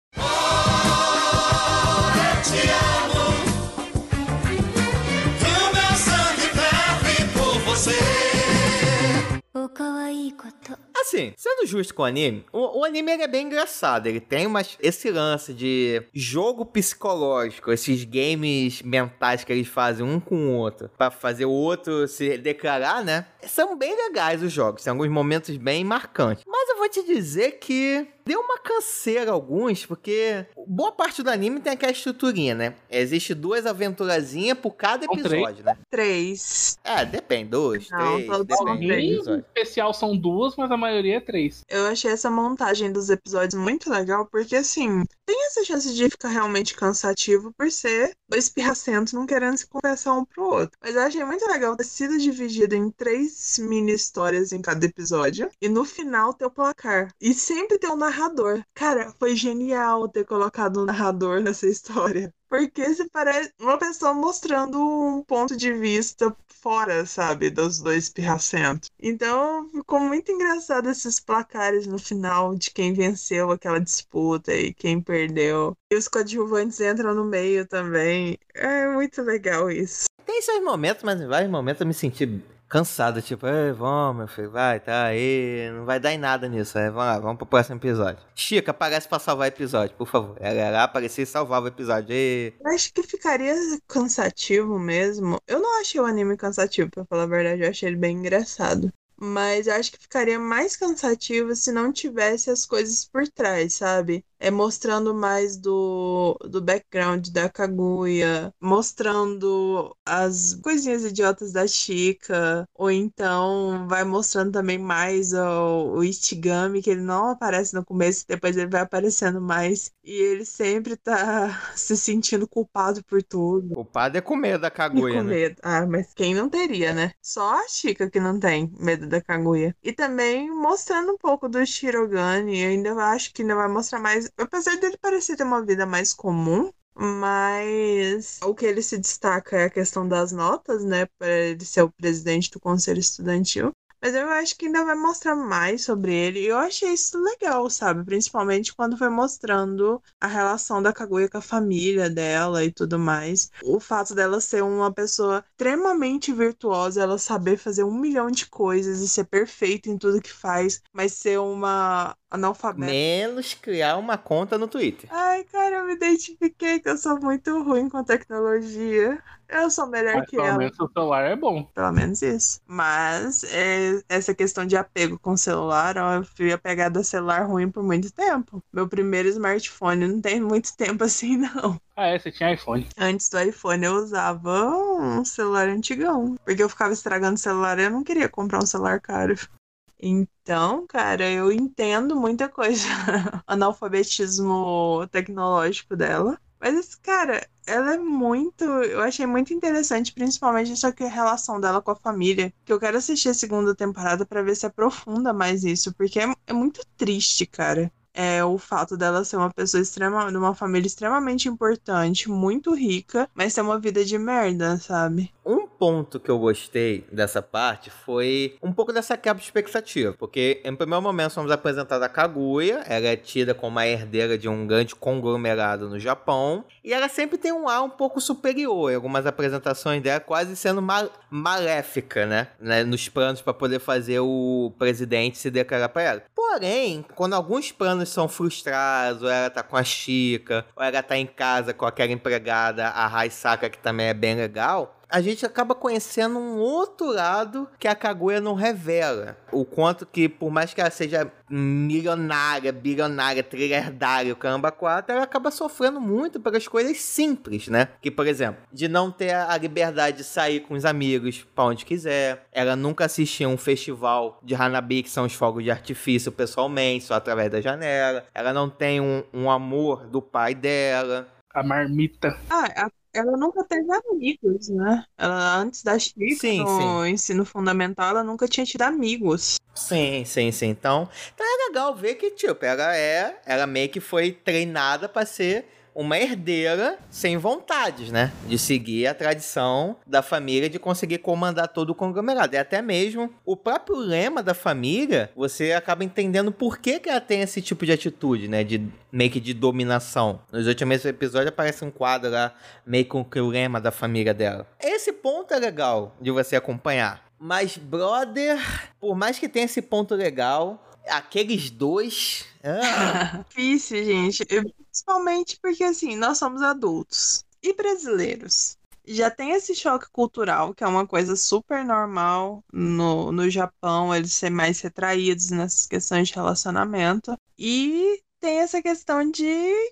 Assim, sendo justo com o anime, o, o anime é bem engraçado. Ele tem umas, esse lance de jogo psicológico, esses games mentais que eles fazem um com o outro, pra fazer o outro se declarar, né? São bem legais os jogos, tem alguns momentos bem marcantes. Mas eu vou te dizer que deu uma canseira alguns, porque boa parte do anime tem aquela estruturinha, né? Existe duas aventurazinhas por cada São três? episódio, né? Três. É, depende, dois, Não, três, todos depende três. episódio. especial são duas, mas a maioria é três. Eu achei essa montagem dos episódios muito legal, porque assim, tem essa chance de ficar realmente cansativo por ser dois pirracentos não querendo se confessar um pro outro. Mas eu achei muito legal ter sido dividido em três mini histórias em cada episódio. E no final ter o placar. E sempre ter um narrador. Cara, foi genial ter colocado um narrador nessa história. Porque se parece uma pessoa mostrando um ponto de vista fora, sabe, dos dois pirracentos. Então ficou muito engraçado esses placares no final de quem venceu aquela disputa e quem perdeu. E os coadjuvantes entram no meio também. É muito legal isso. Tem seus momentos, mas em vários momentos eu me senti cansado, tipo, vamos, meu filho, vai, tá aí, não vai dar em nada nisso, aí, vamos lá, vamos pro próximo episódio. Chica, aparece pra salvar o episódio, por favor. Ela era aparecer e salvava o episódio. Eu acho que ficaria cansativo mesmo. Eu não achei o anime cansativo, pra falar a verdade, eu achei ele bem engraçado. Mas acho que ficaria mais cansativo se não tivesse as coisas por trás, sabe? É mostrando mais do, do background da Kaguya, mostrando as coisinhas idiotas da Chica, ou então vai mostrando também mais o, o Ichigami, que ele não aparece no começo, depois ele vai aparecendo mais, e ele sempre tá se sentindo culpado por tudo. O padre é com medo da E Kaguya, com né? medo. Ah, mas quem não teria, né? Só a Chica que não tem medo da Kaguya. E também mostrando um pouco do Shirogane. Eu ainda acho que ainda vai mostrar mais. Apesar dele parecer ter uma vida mais comum. Mas o que ele se destaca é a questão das notas, né? Para ele ser o presidente do conselho estudantil. Mas eu acho que ainda vai mostrar mais sobre ele. E eu achei isso legal, sabe? Principalmente quando foi mostrando a relação da Kaguya com a família dela e tudo mais. O fato dela ser uma pessoa extremamente virtuosa, ela saber fazer um milhão de coisas e ser perfeita em tudo que faz, mas ser uma analfabeta. Menos criar uma conta no Twitter. Ai, cara, eu me identifiquei que eu sou muito ruim com tecnologia. Eu sou melhor Mas que pelo ela. menos o celular é bom. Pelo menos isso. Mas é, essa questão de apego com o celular, ó, eu fui apegada a celular ruim por muito tempo. Meu primeiro smartphone não tem muito tempo assim, não. Ah, é, você tinha iPhone. Antes do iPhone eu usava um celular antigão. Porque eu ficava estragando o celular e eu não queria comprar um celular caro. Então, cara, eu entendo muita coisa. Analfabetismo tecnológico dela. Mas, cara, ela é muito. Eu achei muito interessante, principalmente essa que- relação dela com a família. Que eu quero assistir a segunda temporada pra ver se aprofunda mais isso. Porque é, é muito triste, cara. É o fato dela ser uma pessoa extrema, de uma família extremamente importante, muito rica, mas ter uma vida de merda, sabe? Um ponto que eu gostei dessa parte foi um pouco dessa quebra de expectativa. Porque, em primeiro momento, somos apresentados a Kaguya. Ela é tida como a herdeira de um grande conglomerado no Japão. E ela sempre tem um ar um pouco superior. Em algumas apresentações dela, quase sendo ma- maléfica, né? né? Nos planos para poder fazer o presidente se declarar para ela. Porém, quando alguns planos são frustrados, ou ela tá com a Chica, ou ela tá em casa com aquela empregada, a Raisaka, que também é bem legal, a gente acaba conhecendo um outro lado que a Kaguya não revela. O quanto que, por mais que ela seja milionária, bilionária, trilhardária, o caramba 4, ela acaba sofrendo muito pelas coisas simples, né? Que, por exemplo, de não ter a liberdade de sair com os amigos pra onde quiser. Ela nunca assistia um festival de Hanabi, que são os fogos de artifício, pessoalmente, só através da janela. Ela não tem um, um amor do pai dela. A marmita. Ah, a- ela nunca teve amigos, né? Ela, antes da Chica, Sim, no ensino fundamental, ela nunca tinha tido amigos. Sim, sim, sim. Então, então é legal ver que, tipo, ela é. Ela meio que foi treinada pra ser uma herdeira sem vontades, né? De seguir a tradição da família de conseguir comandar todo o conglomerado. E até mesmo o próprio lema da família, você acaba entendendo por que, que ela tem esse tipo de atitude, né? De meio que de dominação. Nos últimos episódios aparece um quadro lá, meio com o lema da família dela. Esse ponto é legal de você acompanhar. Mas, brother, por mais que tenha esse ponto legal, aqueles dois. ah, Difícil, gente. Principalmente porque, assim, nós somos adultos e brasileiros. já tem esse choque cultural, que é uma coisa super normal no, no Japão, eles serem mais retraídos nessas questões de relacionamento. E tem essa questão de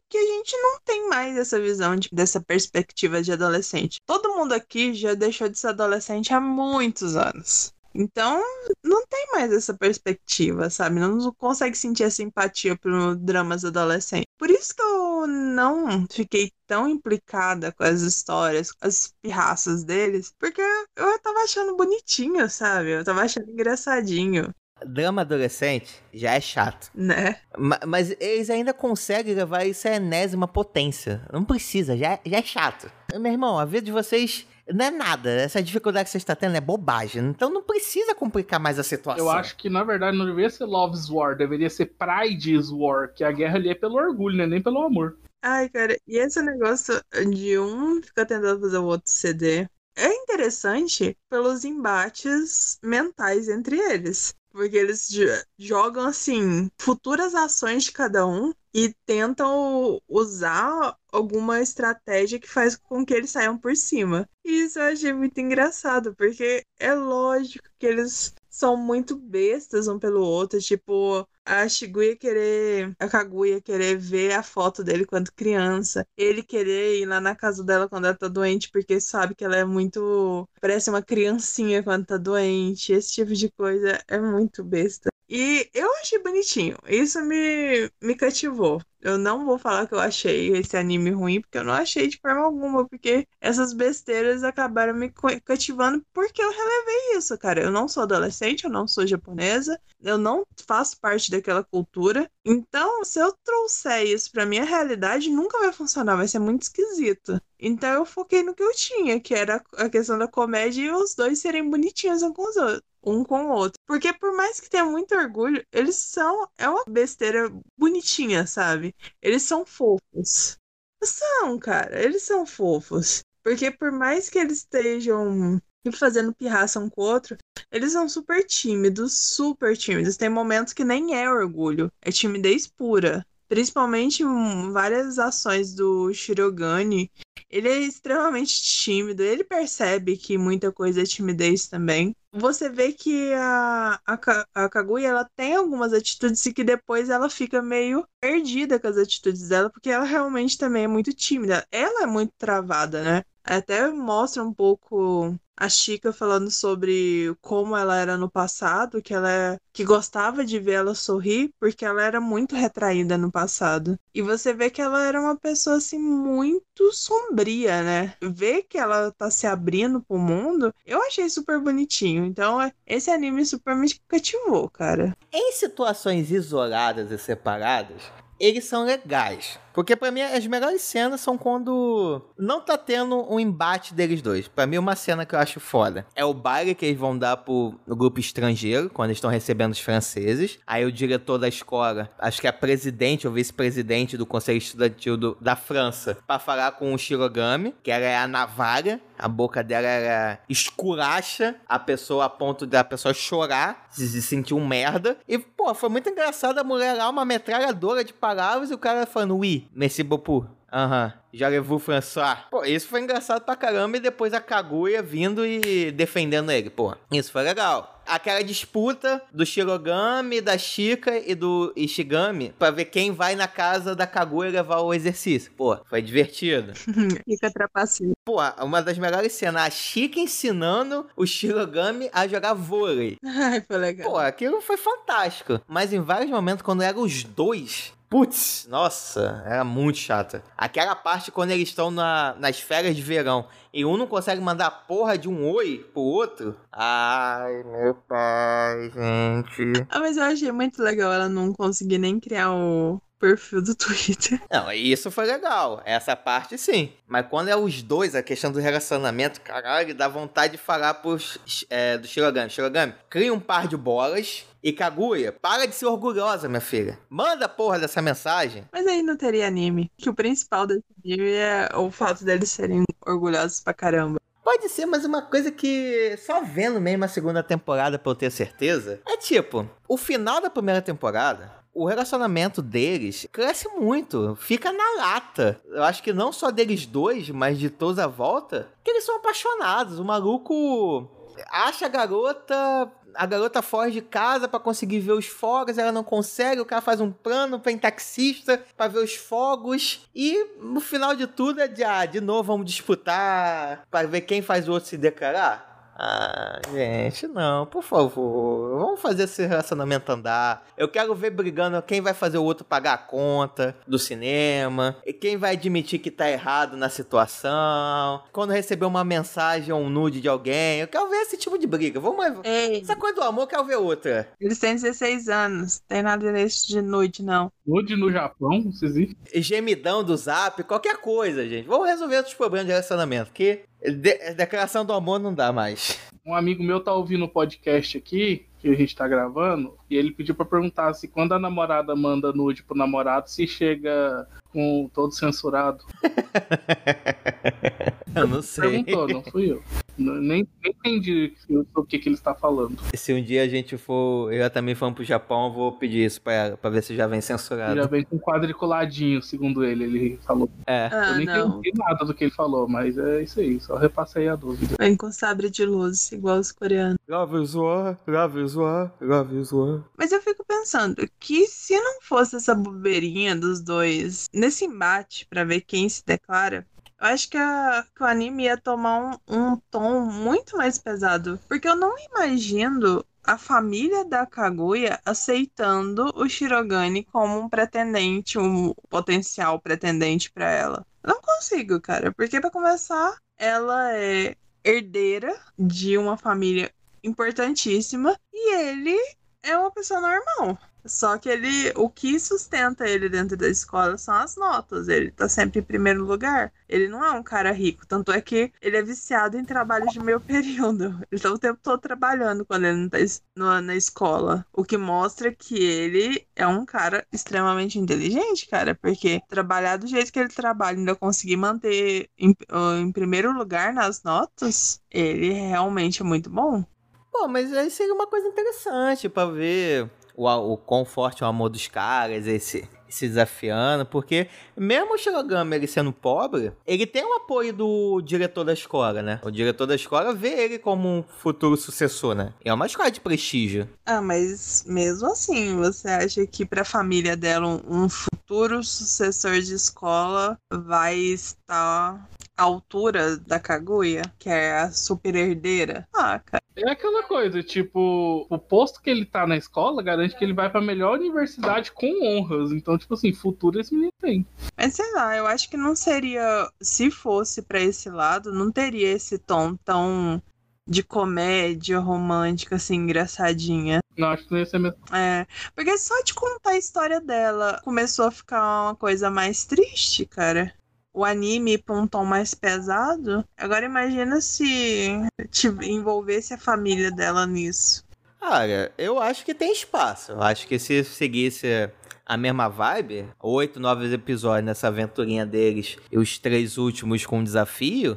que a gente não tem mais essa visão de- dessa perspectiva de adolescente. Todo mundo aqui já deixou de ser adolescente há muitos anos. Então, não tem mais essa perspectiva, sabe? Não consegue sentir essa empatia por dramas adolescentes. Por isso que eu não fiquei tão implicada com as histórias, com as pirraças deles, porque eu tava achando bonitinho, sabe? Eu tava achando engraçadinho, Drama adolescente já é chato. né? Ma- Mas eles ainda conseguem levar isso à enésima potência. Não precisa, já, já é chato. Meu irmão, a vida de vocês não é nada. Essa dificuldade que você está tendo é bobagem. Então não precisa complicar mais a situação. Eu acho que, na verdade, não deveria ser Love's War, deveria ser Pride's War, que a guerra ali é pelo orgulho, né? Nem pelo amor. Ai, cara, e esse negócio de um ficar tentando fazer o outro ceder é interessante pelos embates mentais entre eles. Porque eles jo- jogam, assim, futuras ações de cada um e tentam usar alguma estratégia que faz com que eles saiam por cima. E isso eu achei muito engraçado, porque é lógico que eles são muito bestas um pelo outro. Tipo, a Shiguya querer, a Kaguya querer ver a foto dele quando criança, ele querer ir lá na casa dela quando ela tá doente, porque sabe que ela é muito. Parece uma criancinha quando tá doente. Esse tipo de coisa é muito besta. E eu achei bonitinho. Isso me, me cativou. Eu não vou falar que eu achei esse anime ruim, porque eu não achei de forma alguma, porque essas besteiras acabaram me cativando porque eu relevei isso, cara. Eu não sou adolescente, eu não sou japonesa, eu não faço parte daquela cultura. Então, se eu trouxer isso pra minha realidade, nunca vai funcionar, vai ser muito esquisito. Então eu foquei no que eu tinha, que era a questão da comédia e os dois serem bonitinhos um com os outros. Um com o outro. Porque por mais que tenha muito orgulho, eles são. É uma besteira bonitinha, sabe? Eles são fofos. São, cara. Eles são fofos. Porque por mais que eles estejam fazendo pirraça um com o outro, eles são super tímidos, super tímidos. Tem momentos que nem é orgulho, é timidez pura. Principalmente em várias ações do Shirogane. Ele é extremamente tímido, ele percebe que muita coisa é timidez também. Você vê que a, a, a Kaguya ela tem algumas atitudes e que depois ela fica meio perdida com as atitudes dela, porque ela realmente também é muito tímida. Ela é muito travada, né? Até mostra um pouco a Chica falando sobre como ela era no passado, que ela é, que gostava de ver ela sorrir, porque ela era muito retraída no passado. E você vê que ela era uma pessoa assim muito sombria, né? Ver que ela tá se abrindo pro mundo, eu achei super bonitinho. Então, é- esse anime super me cativou, cara. Em situações isoladas e separadas, eles são legais. Porque pra mim as melhores cenas são quando não tá tendo um embate deles dois. Pra mim uma cena que eu acho foda é o baile que eles vão dar pro grupo estrangeiro, quando eles estão recebendo os franceses. Aí o diretor da escola, acho que é presidente ou vice-presidente do conselho estudantil do- da França, pra falar com o Shirogami, que ela é a navalha, a boca dela era escuracha a pessoa a ponto da pessoa chorar, se se sentir um merda. E, pô, foi muito engraçado a mulher lá, uma metralhadora de palavras, e o cara falando, oui, merci beaucoup. Aham, já levou François. Pô, isso foi engraçado pra caramba. E depois a Kaguya vindo e defendendo ele. Pô, isso foi legal. Aquela disputa do Shirogami, da Shika e do Ishigami pra ver quem vai na casa da Kaguya levar o exercício. Pô, foi divertido. Fica trapaceiro. Pô, uma das melhores cenas, a Chica ensinando o Shirogami a jogar vôlei. Ai, foi legal. Pô, aquilo foi fantástico. Mas em vários momentos, quando eram os dois, putz, nossa, era muito chata. Aquela parte quando eles estão na, nas férias de verão e um não consegue mandar a porra de um oi pro outro. Ai, meu pai, gente. Ah, mas eu achei muito legal ela não conseguir nem criar o perfil do Twitter. Não, isso foi legal. Essa parte sim. Mas quando é os dois, a questão do relacionamento, caralho, dá vontade de falar pros, é, do Shirogami. Shirogami, cria um par de bolas. E Kaguya, para de ser orgulhosa, minha filha. Manda a porra dessa mensagem. Mas aí não teria anime. Que o principal desse anime é o fato deles serem orgulhosos pra caramba. Pode ser, mas uma coisa que só vendo mesmo a segunda temporada pra eu ter certeza é tipo, o final da primeira temporada. O relacionamento deles cresce muito, fica na lata. Eu acho que não só deles dois, mas de todos à volta, que eles são apaixonados. O maluco acha a garota, a garota foge de casa pra conseguir ver os fogos, ela não consegue, o cara faz um plano, vem taxista pra ver os fogos e no final de tudo é de, ah, de novo vamos disputar pra ver quem faz o outro se declarar. Ah, gente, não, por favor. Vamos fazer esse relacionamento andar. Eu quero ver brigando quem vai fazer o outro pagar a conta do cinema. E quem vai admitir que tá errado na situação. Quando receber uma mensagem ou um nude de alguém. Eu quero ver esse tipo de briga. Vamos. Ei, Essa coisa do amor, eu quero ver outra. eles têm 16 anos. Tem nada desse de noite, não. Nude no Japão, vocês viram? Gemidão do zap, qualquer coisa, gente. Vamos resolver outros problemas de relacionamento. Porque de- declaração do amor não dá mais. Um amigo meu tá ouvindo o podcast aqui, que a gente tá gravando, e ele pediu pra perguntar se quando a namorada manda nude pro namorado, se chega com todo censurado. Eu não sei. Perguntou, não fui eu. Nem, nem entendi o que, que ele está falando. Se um dia a gente for. Eu também for pro Japão, eu vou pedir isso pra, pra ver se já vem Ele censurado. já vem com quadriculadinho, segundo ele, ele falou. É. Ah, eu nem não. entendi nada do que ele falou, mas é isso aí, só repassei a dúvida. Vem com sabre de luz, igual os coreanos. Love is war, love is war, love is war. Mas eu fico pensando que se não fosse essa bobeirinha dos dois nesse embate pra ver quem se declara, eu acho que, a- que o anime ia tomar um, um tom muito mais pesado. Porque eu não imagino a família da Kaguya aceitando o Shirogane como um pretendente, um potencial pretendente pra ela. Não consigo, cara. Porque pra começar, ela é herdeira de uma família importantíssima e ele é uma pessoa normal. Só que ele, o que sustenta ele dentro da escola são as notas. Ele tá sempre em primeiro lugar. Ele não é um cara rico. Tanto é que ele é viciado em trabalho de meio período. Ele tá o tempo todo trabalhando quando ele não tá no- na escola. O que mostra que ele é um cara extremamente inteligente, cara. Porque trabalhar do jeito que ele trabalha, ainda conseguir manter em, em primeiro lugar nas notas, ele realmente é muito bom. Pô, mas aí seria uma coisa interessante pra ver o, a- o quão forte é o amor dos caras, esse, se desafiando, porque mesmo o Shirogami ele sendo pobre, ele tem o apoio do diretor da escola, né? O diretor da escola vê ele como um futuro sucessor, né? É uma escola de prestígio. Ah, mas mesmo assim, você acha que pra família dela um, futuro sucessor de escola vai estar altura da Kaguya, que é a super herdeira? Ah, cara. É aquela coisa, tipo, o posto que ele tá na escola garante que ele vai pra melhor universidade com honras. Então, tipo assim, futuro esse menino tem. Mas sei lá, eu acho que não seria. Se fosse pra esse lado, não teria esse tom tão de comédia romântica, assim, engraçadinha. Não, acho que não ia ser mesmo. É, porque só de contar a história dela começou a ficar uma coisa mais triste, cara. O anime pra um tom mais pesado. Agora imagina se te envolvesse a família dela nisso. Cara, eu acho que tem espaço. Eu acho que se seguisse a mesma vibe, oito, nove episódios nessa aventurinha deles e os três últimos com desafio,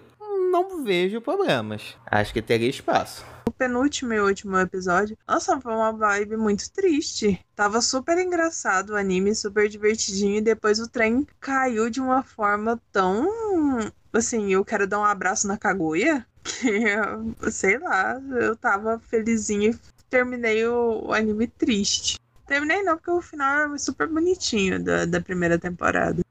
não vejo problemas. Acho que teria espaço. Penúltimo e último episódio, nossa, foi uma vibe muito triste. Tava super engraçado o anime, super divertidinho, e depois o trem caiu de uma forma tão. Assim, eu quero dar um abraço na Kaguya, que, sei lá, eu tava felizinho e terminei o, o anime triste. Terminei não, porque o final é super bonitinho da, da primeira temporada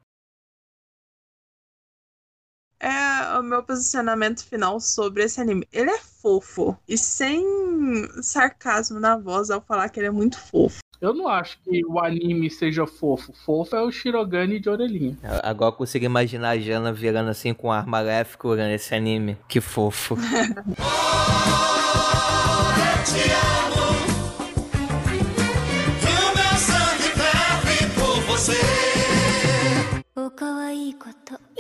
é o meu posicionamento final sobre esse anime. Ele é fofo. E sem sarcasmo na voz ao falar que ele é muito fofo. Eu não acho que o anime seja fofo. Fofo é o Shirogane de orelhinha. Agora eu consigo imaginar a Jana virando assim com arma leve olhando esse anime. Que fofo.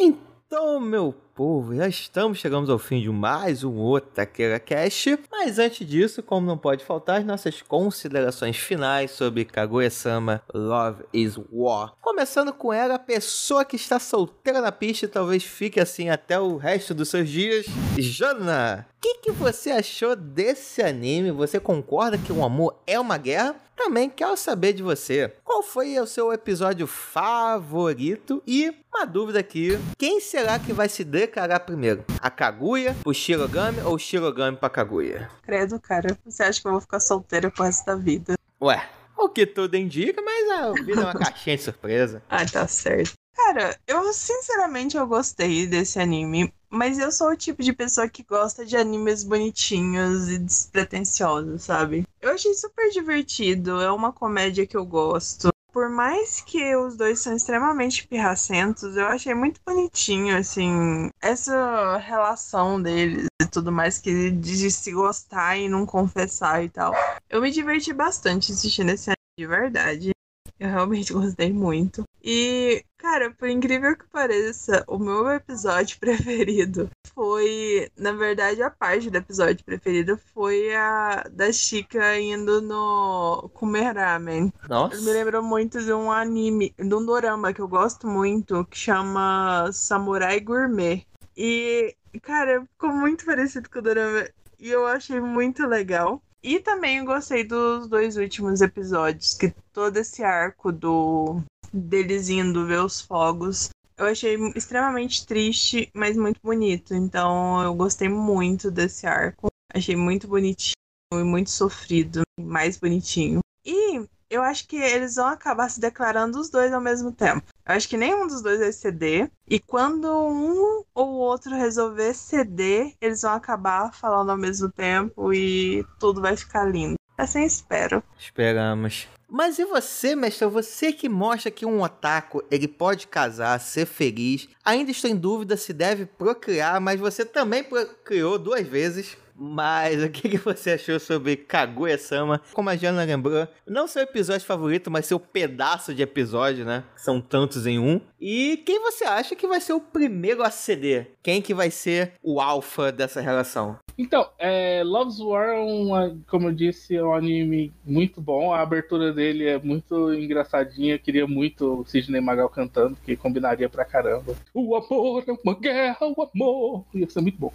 Então. Então, meu povo, já estamos chegando ao fim de mais um Otaqueira Cast. Mas antes disso, como não pode faltar, as nossas considerações finais sobre Kaguya-sama Love is War. Começando com ela, a pessoa que está solteira na pista e talvez fique assim até o resto dos seus dias. Jana, o que, que você achou desse anime? Você concorda que o amor é uma guerra? Também quero saber de você. Qual foi o seu episódio favorito? E uma dúvida aqui: quem será que vai se declarar primeiro? A Kaguya pro Shirogami ou o Shirogami pra Kaguya? Credo, cara. Você acha que eu vou ficar solteira pro resto da vida? Ué, o que tudo indica, mas a vida é uma caixinha de surpresa. Ah, tá certo. Cara, eu sinceramente eu gostei desse anime, mas eu sou o tipo de pessoa que gosta de animes bonitinhos e despretensiosos, sabe? Eu achei super divertido, é uma comédia que eu gosto. Por mais que os dois são extremamente pirracentos, eu achei muito bonitinho, assim, essa relação deles e tudo mais, que de se gostar e não confessar e tal. Eu me diverti bastante assistindo esse anime, de verdade. Eu realmente gostei muito. E, cara, por incrível que pareça, o meu episódio preferido foi, na verdade, a parte do episódio preferido foi a da Chica indo no comer ramen. Nossa. Me lembrou muito de um anime, de um dorama que eu gosto muito, que chama Samurai Gourmet. E, cara, ficou muito parecido com o dorama. E eu achei muito legal. E também gostei dos dois últimos episódios, que todo esse arco do deles indo ver os fogos. Eu achei extremamente triste, mas muito bonito. Então eu gostei muito desse arco. Achei muito bonitinho e muito sofrido, mais bonitinho. E eu acho que eles vão acabar se declarando os dois ao mesmo tempo. Acho que nenhum dos dois vai ceder. E quando um ou outro resolver ceder, eles vão acabar falando ao mesmo tempo e tudo vai ficar lindo. Assim espero. Esperamos. Mas e você, mestre? Você que mostra que um otaku ele pode casar, ser feliz. Ainda estou em dúvida se deve procriar, mas você também procriou duas vezes. Mas o que, que você achou sobre Kaguya-sama? Como a Jana lembrou, não seu episódio favorito, mas seu pedaço de episódio, né? São tantos em um. E quem você acha que vai ser o primeiro a ceder? Quem que vai ser o alfa dessa relação? Então, é, Love's War, é uma, como eu disse, é um anime muito bom. A abertura dele é muito engraçadinha. Eu queria muito o Sidney Magal cantando, que combinaria pra caramba. O amor é uma guerra, o amor. Ia ser muito bom.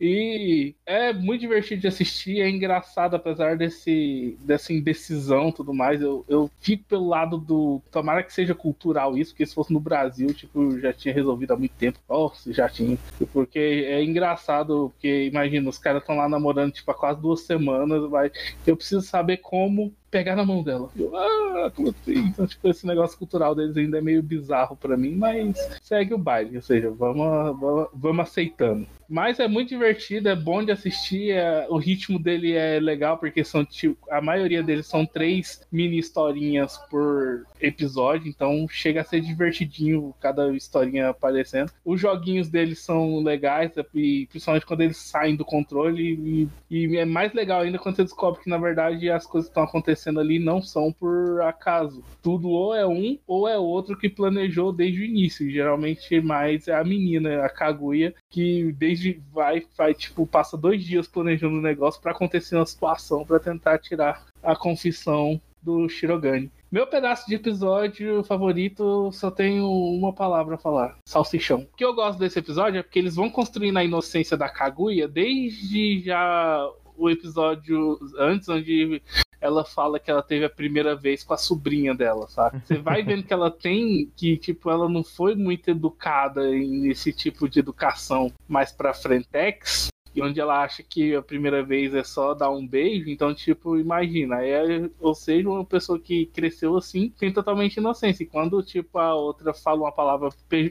E é muito divertido de assistir, é engraçado, apesar desse, dessa indecisão e tudo mais. Eu, eu fico pelo lado do. Tomara que seja cultural isso, porque se fosse no Brasil, tipo, já tinha resolvido há muito tempo. Nossa, já tinha. Porque é engraçado, porque imagina, os caras estão lá namorando, tipo, há quase duas semanas, vai. Eu preciso saber como pegar na mão dela. Eu, ah, como assim? Então, tipo, esse negócio cultural deles ainda é meio bizarro para mim, mas segue o baile, ou seja, vamos, vamos, vamos aceitando. Mas é muito divertido, é bom de assistir, é, o ritmo dele é legal, porque são tipo, a maioria deles são três mini historinhas por episódio, então chega a ser divertidinho cada historinha aparecendo. Os joguinhos deles são legais, e principalmente quando eles saem do controle, e, e é mais legal ainda quando você descobre que na verdade as coisas estão acontecendo ali não são por acaso. Tudo ou é um ou é outro que planejou desde o início. Geralmente mais é a menina, a Kaguya, que desde vai, vai tipo, passa dois dias planejando o um negócio para acontecer uma situação para tentar tirar a confissão do Shirogane. Meu pedaço de episódio favorito só tenho uma palavra a falar: salsichão. O que eu gosto desse episódio é porque eles vão construindo a inocência da Kaguya desde já o episódio antes, onde ela fala que ela teve a primeira vez com a sobrinha dela, sabe? Você vai vendo que ela tem que, tipo, ela não foi muito educada nesse tipo de educação mais pra frentex, e onde ela acha que a primeira vez é só dar um beijo, então, tipo, imagina, é, ou seja, uma pessoa que cresceu assim tem totalmente inocência. E quando, tipo, a outra fala uma palavra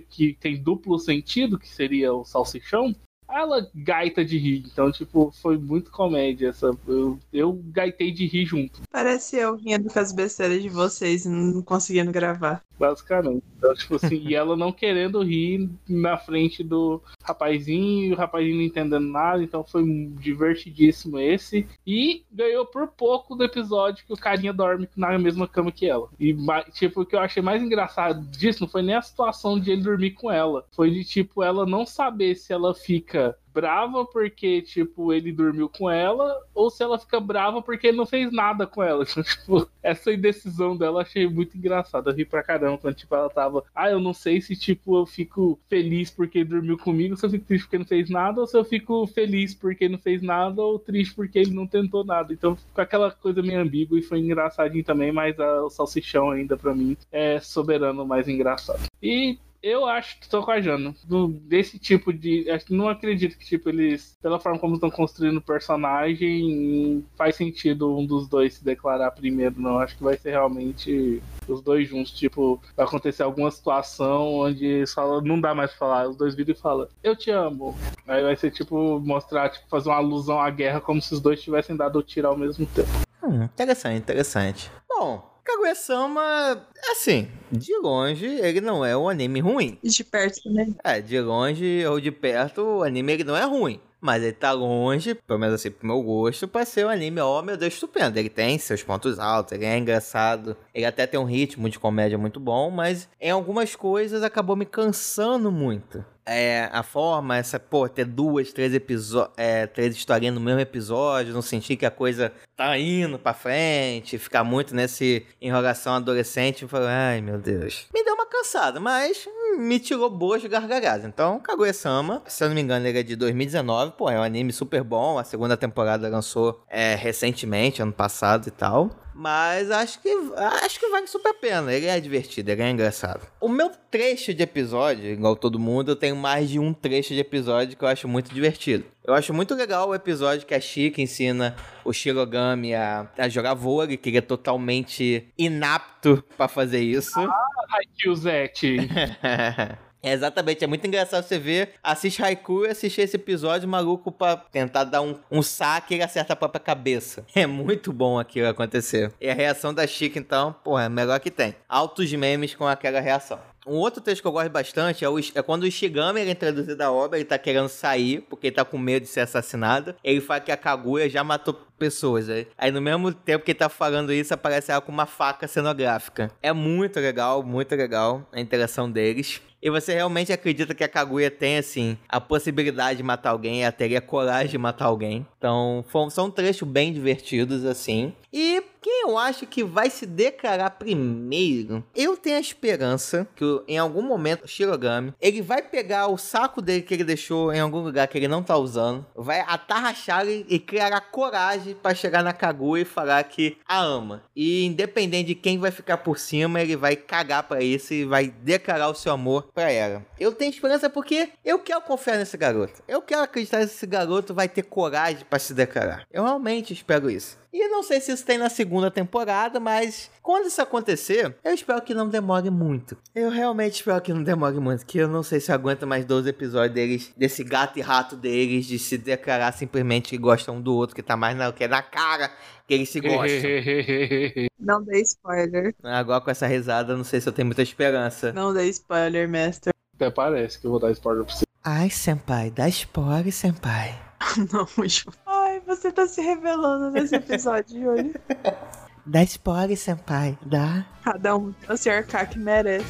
que tem duplo sentido, que seria o salsichão, ela gaita de rir. Então, tipo, foi muito comédia. Essa, eu, eu gaitei de rir junto. Parece eu rindo com as besteiras de vocês e não conseguindo gravar. Basicamente. Então, tipo assim, e ela não querendo rir na frente do rapazinho, e o rapazinho não entendendo nada, então foi divertidíssimo esse. E ganhou por pouco do episódio que o carinha dorme na mesma cama que ela. E, tipo, o que eu achei mais engraçado disso não foi nem a situação de ele dormir com ela. Foi de, tipo, ela não saber se ela fica brava porque, tipo, ele dormiu com ela, ou se ela fica brava porque ele não fez nada com ela. Então, tipo, essa indecisão dela achei muito engraçada. Eu ri pra caramba quando, tipo, ela tava. Ah, eu não sei se, tipo, eu fico feliz porque dormiu comigo, se eu fico triste porque não fez nada, ou se eu fico feliz porque ele não fez nada, ou triste porque ele não tentou nada. Então, com aquela coisa meio ambígua e foi engraçadinho também, mas a, o salsichão ainda, pra mim, é soberano mais engraçado. E eu acho que tô com a Jana. Do, desse tipo de. Não acredito que, tipo, eles. Pela forma como estão construindo o personagem, faz sentido um dos dois se declarar primeiro, não. Acho que vai ser realmente os dois juntos. Tipo, vai acontecer alguma situação onde fala, não dá mais pra falar. Os dois viram e falam, eu te amo. Aí vai ser, tipo, mostrar, tipo, fazer uma alusão à guerra como se os dois tivessem dado o tiro ao mesmo tempo. Hum, interessante, interessante. Bom, Kaguya-sama, assim, de longe ele não é um anime ruim. De perto também. É, de longe ou de perto o anime ele não é ruim. Mas ele tá longe, pelo menos assim, pro meu gosto, pra ser um anime, oh meu Deus, estupendo. Ele tem seus pontos altos, ele é engraçado, ele até tem um ritmo de comédia muito bom, mas em algumas coisas acabou me cansando muito é, a forma, essa, pô, ter duas, três é, três historinhas no mesmo episódio, não sentir que a coisa tá indo pra frente, ficar muito nesse enrolação adolescente, eu falei, ai meu Deus. Me deu uma cansada, mas me tirou boas gargalhadas. Então, Kaguya-sama, se eu não me engano, ele é de 2019, pô, é um anime super bom, a segunda temporada lançou é, recentemente, ano passado e tal. Mas acho que acho que vale super a pena. Ele é divertido, ele é engraçado. O meu trecho de episódio, igual todo mundo, eu tenho mais de um trecho de episódio que eu acho muito divertido. Eu acho muito legal o episódio que a Chica ensina o Shirogami a, a jogar vôlei, que ele é totalmente inapto para fazer isso. Ah, Zete. É, exatamente, é muito engraçado você ver, assiste Haiku e assistir esse episódio maluco pra tentar dar um, um saque e ele acerta a própria cabeça. É muito bom aquilo acontecer. E a reação da Chica, então, porra, é melhor que tem. Altos memes com aquela reação. Um outro texto que eu gosto bastante é, o, é quando o Ishigami ele é introduzido da obra, ele tá querendo sair, porque ele tá com medo de ser assassinado. Ele fala que a Kaguya já matou pessoas. Aí no mesmo tempo que ele tá falando isso, aparece ela com uma faca cenográfica. É muito legal, muito legal a interação deles. E você realmente acredita que a Kaguya tem, assim, a possibilidade de matar alguém, ela teria coragem de matar alguém. Então, são trechos bem divertidos, assim. E quem eu acho que vai se declarar primeiro, eu tenho a esperança que em algum momento o Shirogami, ele vai pegar o saco dele que ele deixou em algum lugar que ele não tá usando, vai atarrachar e criar a coragem para chegar na Kaguya e falar que a ama. E independente de quem vai ficar por cima, ele vai cagar para isso e vai declarar o seu amor para ela. Eu tenho esperança porque eu quero confiar nesse garoto. Eu quero acreditar que esse garoto vai ter coragem para se declarar. Eu realmente espero isso. E não sei se isso tem na segunda temporada, mas quando isso acontecer, eu espero que não demore muito. Eu realmente espero que não demore muito, que eu não sei se eu aguento mais 12 episódios deles, desse gato e rato deles, de se declarar simplesmente que gostam um do outro, que tá mais na, que é na cara que eles se gostam. Não dê spoiler. Agora com essa risada, não sei se eu tenho muita esperança. Não dê spoiler, mestre. Até parece que eu vou dar spoiler pra você. Ai, senpai, dá spoiler, senpai. não, Ju. Ai, você tá se revelando nesse episódio de hoje. Dá spoiler, senpai, dá. Cada um tem o Sr. K que merece.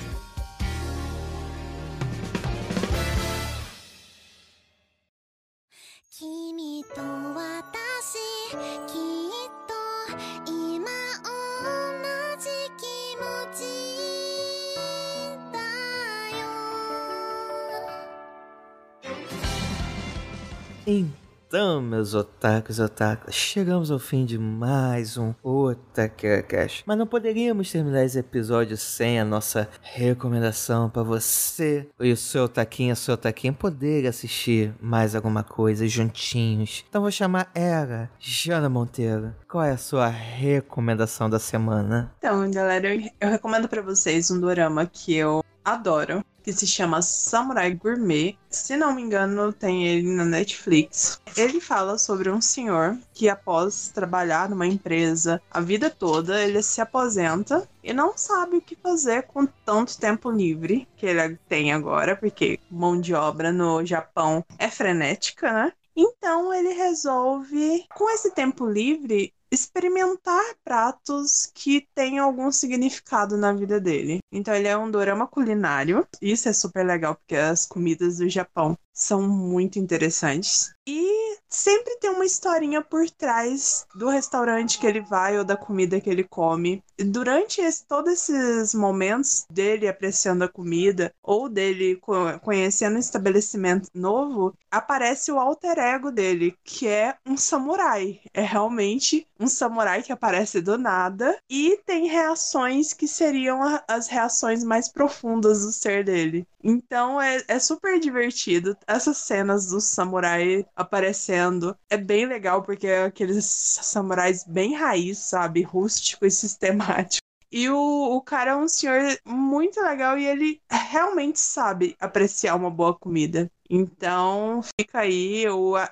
Então, meus otakus otakus, chegamos ao fim de mais um Otakera Cash. Mas não poderíamos terminar esse episódio sem a nossa recomendação para você e o seu otaquinho, a sua otaquinha poder assistir mais alguma coisa juntinhos. Então vou chamar ela, Jana Monteiro. Qual é a sua recomendação da semana? Então, galera, eu, eu recomendo para vocês um dorama que eu adoro, que se chama Samurai Gourmet. Se não me engano, tem ele na Netflix. Ele fala sobre um senhor que, após trabalhar numa empresa a vida toda, ele se aposenta e não sabe o que fazer com tanto tempo livre que ele tem agora, porque mão de obra no Japão é frenética, né? Então ele resolve, com esse tempo livre, experimentar pratos que têm algum significado na vida dele. Então ele é um dorama culinário. Isso é super legal porque as comidas do Japão são muito interessantes. E sempre tem uma historinha por trás do restaurante que ele vai ou da comida que ele come. E durante esse, todos esses momentos dele apreciando a comida ou dele co conhecendo um estabelecimento novo, aparece o alter ego dele, que é um samurai. É realmente um samurai que aparece do nada e tem reações que seriam as reações mais profundas do ser dele. Então é, é super divertido. Essas cenas do samurai aparecendo é bem legal, porque é aqueles samurais bem raiz, sabe? Rústico e sistemático. E o, o cara é um senhor muito legal e ele realmente sabe apreciar uma boa comida. Então, fica aí.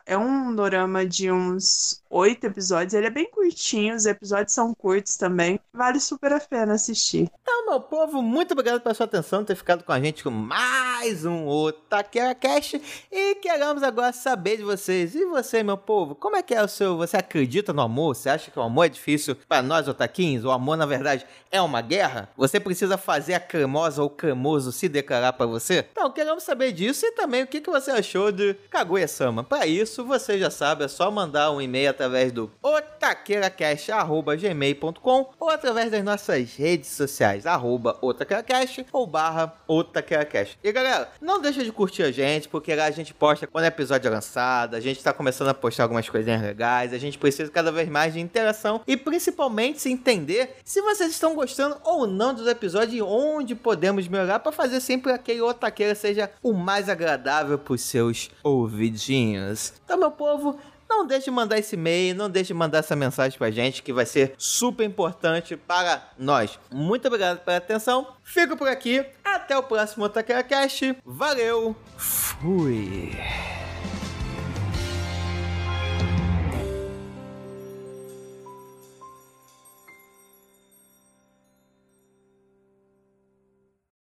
É um dorama de uns oito episódios. Ele é bem curtinho, os episódios são curtos também. Vale super a pena assistir. Então, meu povo, muito obrigado pela sua atenção, ter ficado com a gente com mais um Otaquera Cast. E queremos agora saber de vocês. E você, meu povo, como é que é o seu. Você acredita no amor? Você acha que o amor é difícil para nós, otaquinhos? O amor, na verdade, é uma guerra? Você precisa fazer a cremosa ou cremoso se declarar para você? Então, queremos saber disso e também o que, que você achou de Kaguya-sama. Para isso, você já sabe, é só mandar um e-mail através do otaqueracast.gmail.com ou através das nossas redes sociais, arroba ou barra. E galera, não deixa de curtir a gente, porque lá a gente posta quando o episódio é lançado, a gente tá começando a postar algumas coisinhas legais, a gente precisa cada vez mais de interação e principalmente se entender se vocês estão gostando ou não dos episódios e onde podemos melhorar para fazer sempre aquele otaqueira seja o mais agradável possível seus ouvidinhos. Então, meu povo, não deixe de mandar esse e-mail, não deixe de mandar essa mensagem pra gente, que vai ser super importante para nós. Muito obrigado pela atenção, fico por aqui, até o próximo Otaquera Cast, valeu, fui!